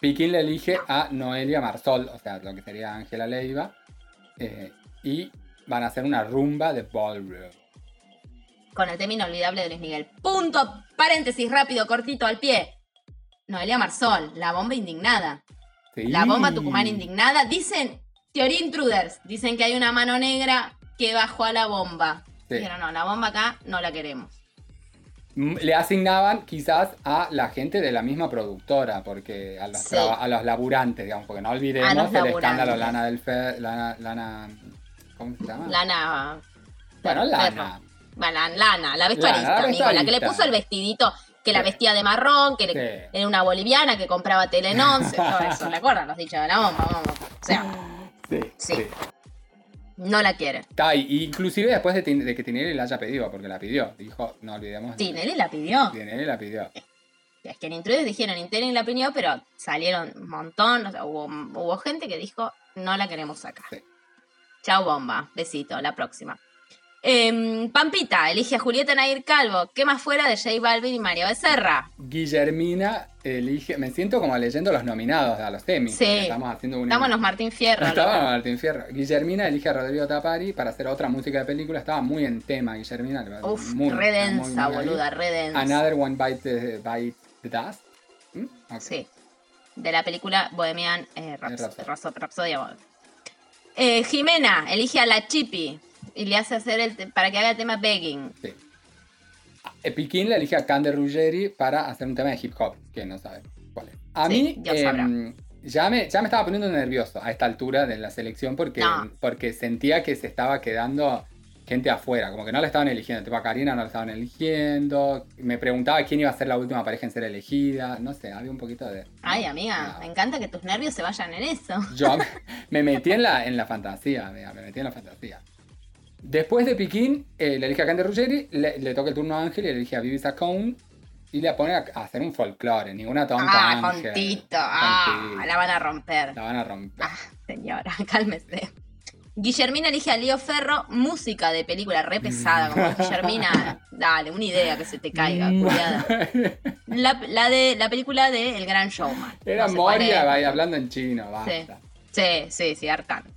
Speaker 2: Piquín le elige a Noelia Marsol, o sea, lo que sería Ángela Leiva. eh, y van a hacer una rumba de ballroom.
Speaker 3: Con el tema inolvidable de Luis Miguel. Punto, paréntesis, rápido, cortito, al pie. Noelia Marsol, la bomba indignada.
Speaker 2: Sí.
Speaker 3: La bomba Tucumán indignada. Dicen, teoría intruders, dicen que hay una mano negra que bajó a la bomba.
Speaker 2: Sí.
Speaker 3: Pero no, la bomba acá no la queremos.
Speaker 2: Mm, Le asignaban quizás a la gente de la misma productora, porque a los,
Speaker 3: Sí.
Speaker 2: a los laburantes, digamos, porque no olvidemos el escándalo Lana del Fe, Lana, Lana, ¿cómo se llama?
Speaker 3: Lana.
Speaker 2: bueno. Lana.
Speaker 3: Bueno, Lana, la vestuarista,
Speaker 2: Lana, la
Speaker 3: amigo, la que le puso el vestidito, que la vestía de marrón, que le- era una boliviana que compraba Telenonce, todo eso, ¿le acuerdan? Los dichos de la bomba, bomba. O sea,
Speaker 2: Sí,
Speaker 3: Sí. No la quiere.
Speaker 2: Está inclusive después de, que Tinelli la haya pedido, porque la pidió, dijo, no olvidemos.
Speaker 3: Tinelli la pidió.
Speaker 2: Tinelli la pidió.
Speaker 3: Es que en Intruders dijeron Tinelli la pidió, pero salieron un montón, o sea, hubo, hubo gente que dijo, no la queremos sacar.
Speaker 2: Sí.
Speaker 3: Chao bomba, besito, la próxima. Em, Pampita, elige a Julieta Nair Calvo, ¿qué más fuera de J Balvin y Mario Becerra?
Speaker 2: Guillermina elige, me siento como leyendo los nominados a los Emmy.
Speaker 3: Sí.
Speaker 2: Estamos haciendo un
Speaker 3: Estamos los Martín Fierro.
Speaker 2: Estaba
Speaker 3: loco.
Speaker 2: Martín Fierro. Guillermina elige a Rodrigo Tapari para hacer otra música de película. Estaba muy en tema, Guillermina.
Speaker 3: Uf,
Speaker 2: muy,
Speaker 3: re
Speaker 2: muy, muy
Speaker 3: boluda, re densa.
Speaker 2: Another One Bite the, Bite the Dust. ¿Mm?
Speaker 3: Sí. De la película Bohemian eh, Raps-
Speaker 2: Rhapsody.
Speaker 3: Rhapsody. Eh, Jimena elige a la Chippy y le hace hacer el para que haga el tema Begging.
Speaker 2: Sí. Eh, Piquín le elige a Cande Ruggeri para hacer un tema de hip hop, que no sabe cuál es. A
Speaker 3: Sí,
Speaker 2: mí em,
Speaker 3: sabrá.
Speaker 2: ya, me, ya me estaba poniendo nervioso a esta altura de la selección porque,
Speaker 3: No.
Speaker 2: porque sentía que se estaba quedando, gente afuera, como que no la estaban eligiendo. Tipo a Karina no la estaban eligiendo. Me preguntaba quién iba a ser la última pareja en ser elegida. No sé, había un poquito de.
Speaker 3: Ay, amiga,
Speaker 2: No.
Speaker 3: me encanta que tus nervios se vayan en eso.
Speaker 2: Yo me, me metí en la, en la fantasía, amiga, me metí en la fantasía. Después de Piquín, eh, le dije a Candy Ruggeri, le, le toca el turno a Ángel y le dije a Vivi Sacone y le pone a, a hacer un folclore, ninguna tonta
Speaker 3: Ah,
Speaker 2: Ángel.
Speaker 3: con Tito. Ah, la van a romper.
Speaker 2: La van a romper.
Speaker 3: Ah, señora, cálmese. Guillermina elige a Lío Ferro, música de película re pesada, como Guillermina, dale, una idea que se te caiga,
Speaker 2: Mm.
Speaker 3: cuidado. La, la de, la película de El Gran Showman.
Speaker 2: Era
Speaker 3: No sé
Speaker 2: Moria vaya, hablando en chino, basta.
Speaker 3: Sí, sí, sí, hartando.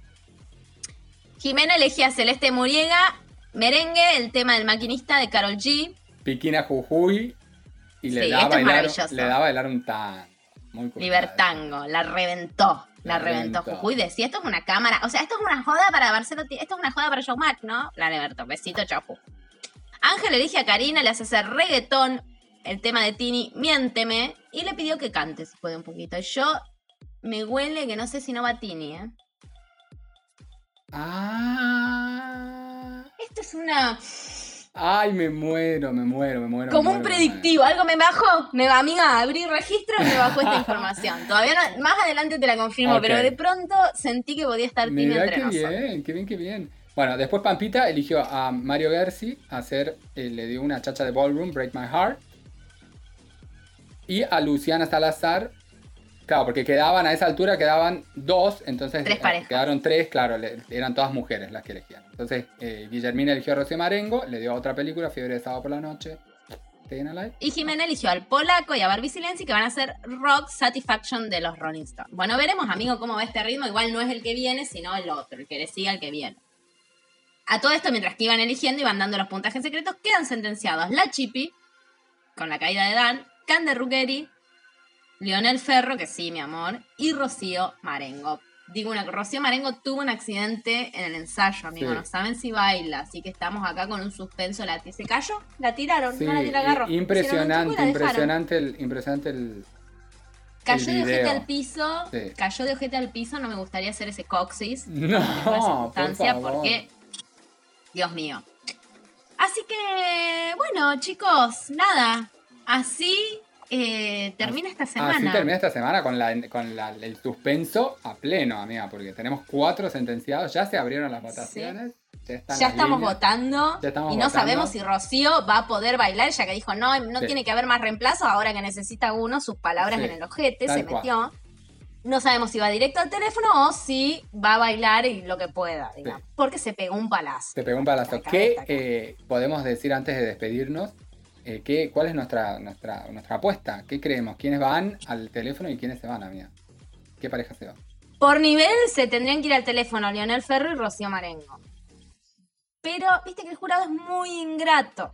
Speaker 3: Jimena elegía a Celeste Muriega, merengue, el tema del maquinista de Carol G.
Speaker 2: Piquín a Jujuy y le,
Speaker 3: Sí,
Speaker 2: da
Speaker 3: esto
Speaker 2: bailar, le da a bailar un tan. Muy.
Speaker 3: Libertango, la reventó. La,
Speaker 2: La
Speaker 3: reventó.
Speaker 2: reventó.
Speaker 3: Jujuy decía, esto es una cámara. O sea, esto es una joda para Barcelo. Esto es una joda para Showmatch, ¿no? La reventó. Besito, chau. Ángel elige a Karina, le hace hacer reggaetón, el tema de Tini, miénteme, y le pidió que cante, si puede un poquito. Yo me huele que no sé si no va Tini, ¿eh?
Speaker 2: Ah.
Speaker 3: Esto es una.
Speaker 2: Ay, me muero, me muero, me muero.
Speaker 3: Como
Speaker 2: me
Speaker 3: un
Speaker 2: muero,
Speaker 3: predictivo, algo me bajó, me va, amiga, abrí registro y me bajó esta información. Todavía no, más adelante te la confirmo, pero de pronto sentí que podía estar
Speaker 2: Mira
Speaker 3: entre
Speaker 2: qué
Speaker 3: nosotros.
Speaker 2: bien, qué bien, qué bien. Bueno, después Pampita eligió a Mario Gersi a hacer, eh, le dio una chacha de ballroom, Break My Heart. Y a Luciana Salazar, claro, porque quedaban a esa altura, quedaban dos, entonces
Speaker 3: Tres
Speaker 2: eh, quedaron tres, claro, le- eran todas mujeres las que elegían. Entonces, eh, Guillermina eligió a Rocío Marengo, le dio otra película, Fiebre de Sábado por la Noche.
Speaker 3: Y Jimena eligió al polaco y a Barbie Silenzi que van a hacer Rock Satisfaction de los Rolling Stones. Bueno, veremos, amigo, cómo va este ritmo. Igual no es el que viene, sino el otro, el que le siga al que viene. A todo esto, mientras que iban eligiendo, iban dando los puntajes secretos, quedan sentenciados la Chippy, con la caída de Dan, Cande Ruggeri, Lionel Ferro, que sí, mi amor, y Rocío Marengo. Digo una, Rocío Marengo tuvo un accidente en el ensayo, amigo.
Speaker 2: Sí.
Speaker 3: No saben si baila, así que estamos acá con un suspenso. La, ¿Se cayó? ¿La tiraron?
Speaker 2: Sí,
Speaker 3: no la, la agarró.
Speaker 2: impresionante, impresionante el, impresionante el,
Speaker 3: Cayó
Speaker 2: el
Speaker 3: de ojete al piso.
Speaker 2: Sí.
Speaker 3: Cayó de ojete al piso. No me gustaría hacer ese coxis.
Speaker 2: No, por favor.
Speaker 3: porque. Dios mío. Así que, bueno, chicos, nada. Así eh, termina esta semana.
Speaker 2: Así termina esta semana con, la, con la- el suspenso a pleno, amiga, porque tenemos cuatro sentenciados, ya se abrieron las votaciones. Ya,
Speaker 3: estamos votando
Speaker 2: Ya estamos
Speaker 3: y no sabemos si Rocío va a poder bailar, ya que dijo, no, no
Speaker 2: Sí.
Speaker 3: tiene que haber más reemplazo, ahora que necesita uno, sus palabras
Speaker 2: Sí,
Speaker 3: en el ojete, se
Speaker 2: cual.
Speaker 3: metió. No sabemos si va directo al teléfono o si va a bailar y lo que pueda, digamos. Porque se pegó un palazo.
Speaker 2: Te pegó un palazo. ¿Qué eh, podemos decir antes de despedirnos? Eh, ¿qué, ¿Cuál es nuestra, nuestra, nuestra apuesta? ¿Qué creemos? ¿Quiénes van al teléfono y quiénes se van, amiga? ¿Qué pareja se va?
Speaker 3: Por nivel se tendrían que ir al teléfono Lionel Ferro y Rocío Marengo. Pero, viste que el jurado es muy ingrato.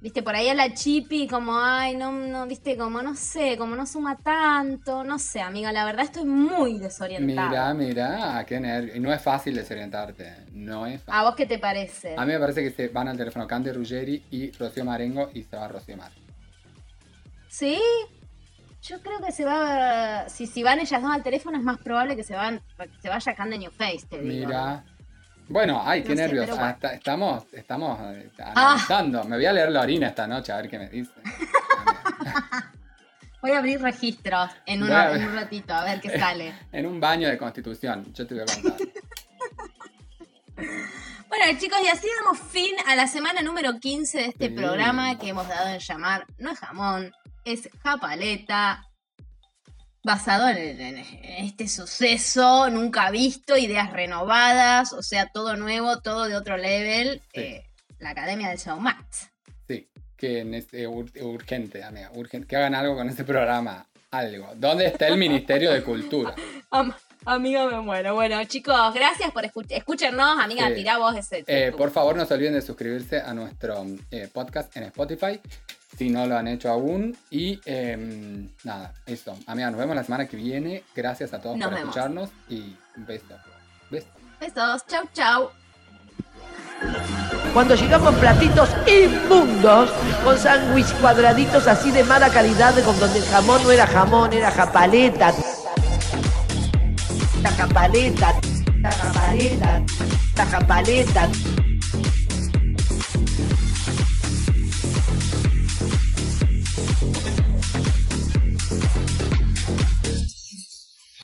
Speaker 3: Viste, por ahí a la chipi como, ay, no, no, viste, como no sé, como no suma tanto, no sé, amiga, la verdad estoy muy desorientada.
Speaker 2: Mira, mira, qué nervio. Y no es fácil desorientarte. No es fácil.
Speaker 3: ¿A vos qué te parece?
Speaker 2: A mí me parece que se van al teléfono Candy Ruggeri y Rocío Marengo y se va Rocío Mar.
Speaker 3: ¿Sí? Yo creo que se va, si, si van ellas dos al teléfono es más probable que se, van, que se vaya Cande New Face, te digo.
Speaker 2: Mira. Bueno, ay, qué
Speaker 3: No
Speaker 2: nervios.
Speaker 3: bueno.
Speaker 2: Hasta- estamos estamos eh,
Speaker 3: Ah.
Speaker 2: analizando. Me voy a leer la orina esta noche a ver qué me dice.
Speaker 3: Voy a abrir registros en, una- en un ratito, a ver qué sale.
Speaker 2: en un baño de constitución. Yo te voy a contar.
Speaker 3: Bueno, chicos, y así damos fin a la semana número 15 de este
Speaker 2: Sí.
Speaker 3: programa que hemos dado en llamar No es jamón, es japaleta. Basado en, en- en este suceso nunca visto, ideas renovadas, o sea, todo nuevo, todo de otro level.
Speaker 2: Sí.
Speaker 3: eh, la Academia del Showmatch.
Speaker 2: Sí, que en este, ur- urgente, amiga, urgente. Que hagan algo con este programa. Algo. ¿Dónde está el Ministerio de Cultura?
Speaker 3: Am- amiga, me muero. Bueno, chicos, gracias por escuch- escucharnos. Amiga,
Speaker 2: Sí.
Speaker 3: tirá vos ese.
Speaker 2: Eh, por favor, no se olviden de suscribirse a nuestro eh, podcast en Spotify. Si no lo han hecho aún. Y em, nada, eso. Amiga, nos vemos la semana que viene. Gracias a todos
Speaker 3: Nos
Speaker 2: por
Speaker 3: vemos.
Speaker 2: escucharnos. Y un beso. Beso.
Speaker 3: Besos, chau, chau.
Speaker 1: Cuando llegamos platitos inmundos, con sándwich cuadraditos así de mala calidad, con donde el jamón no era jamón, era japaleta. La japaleta, la japaleta, la japaleta.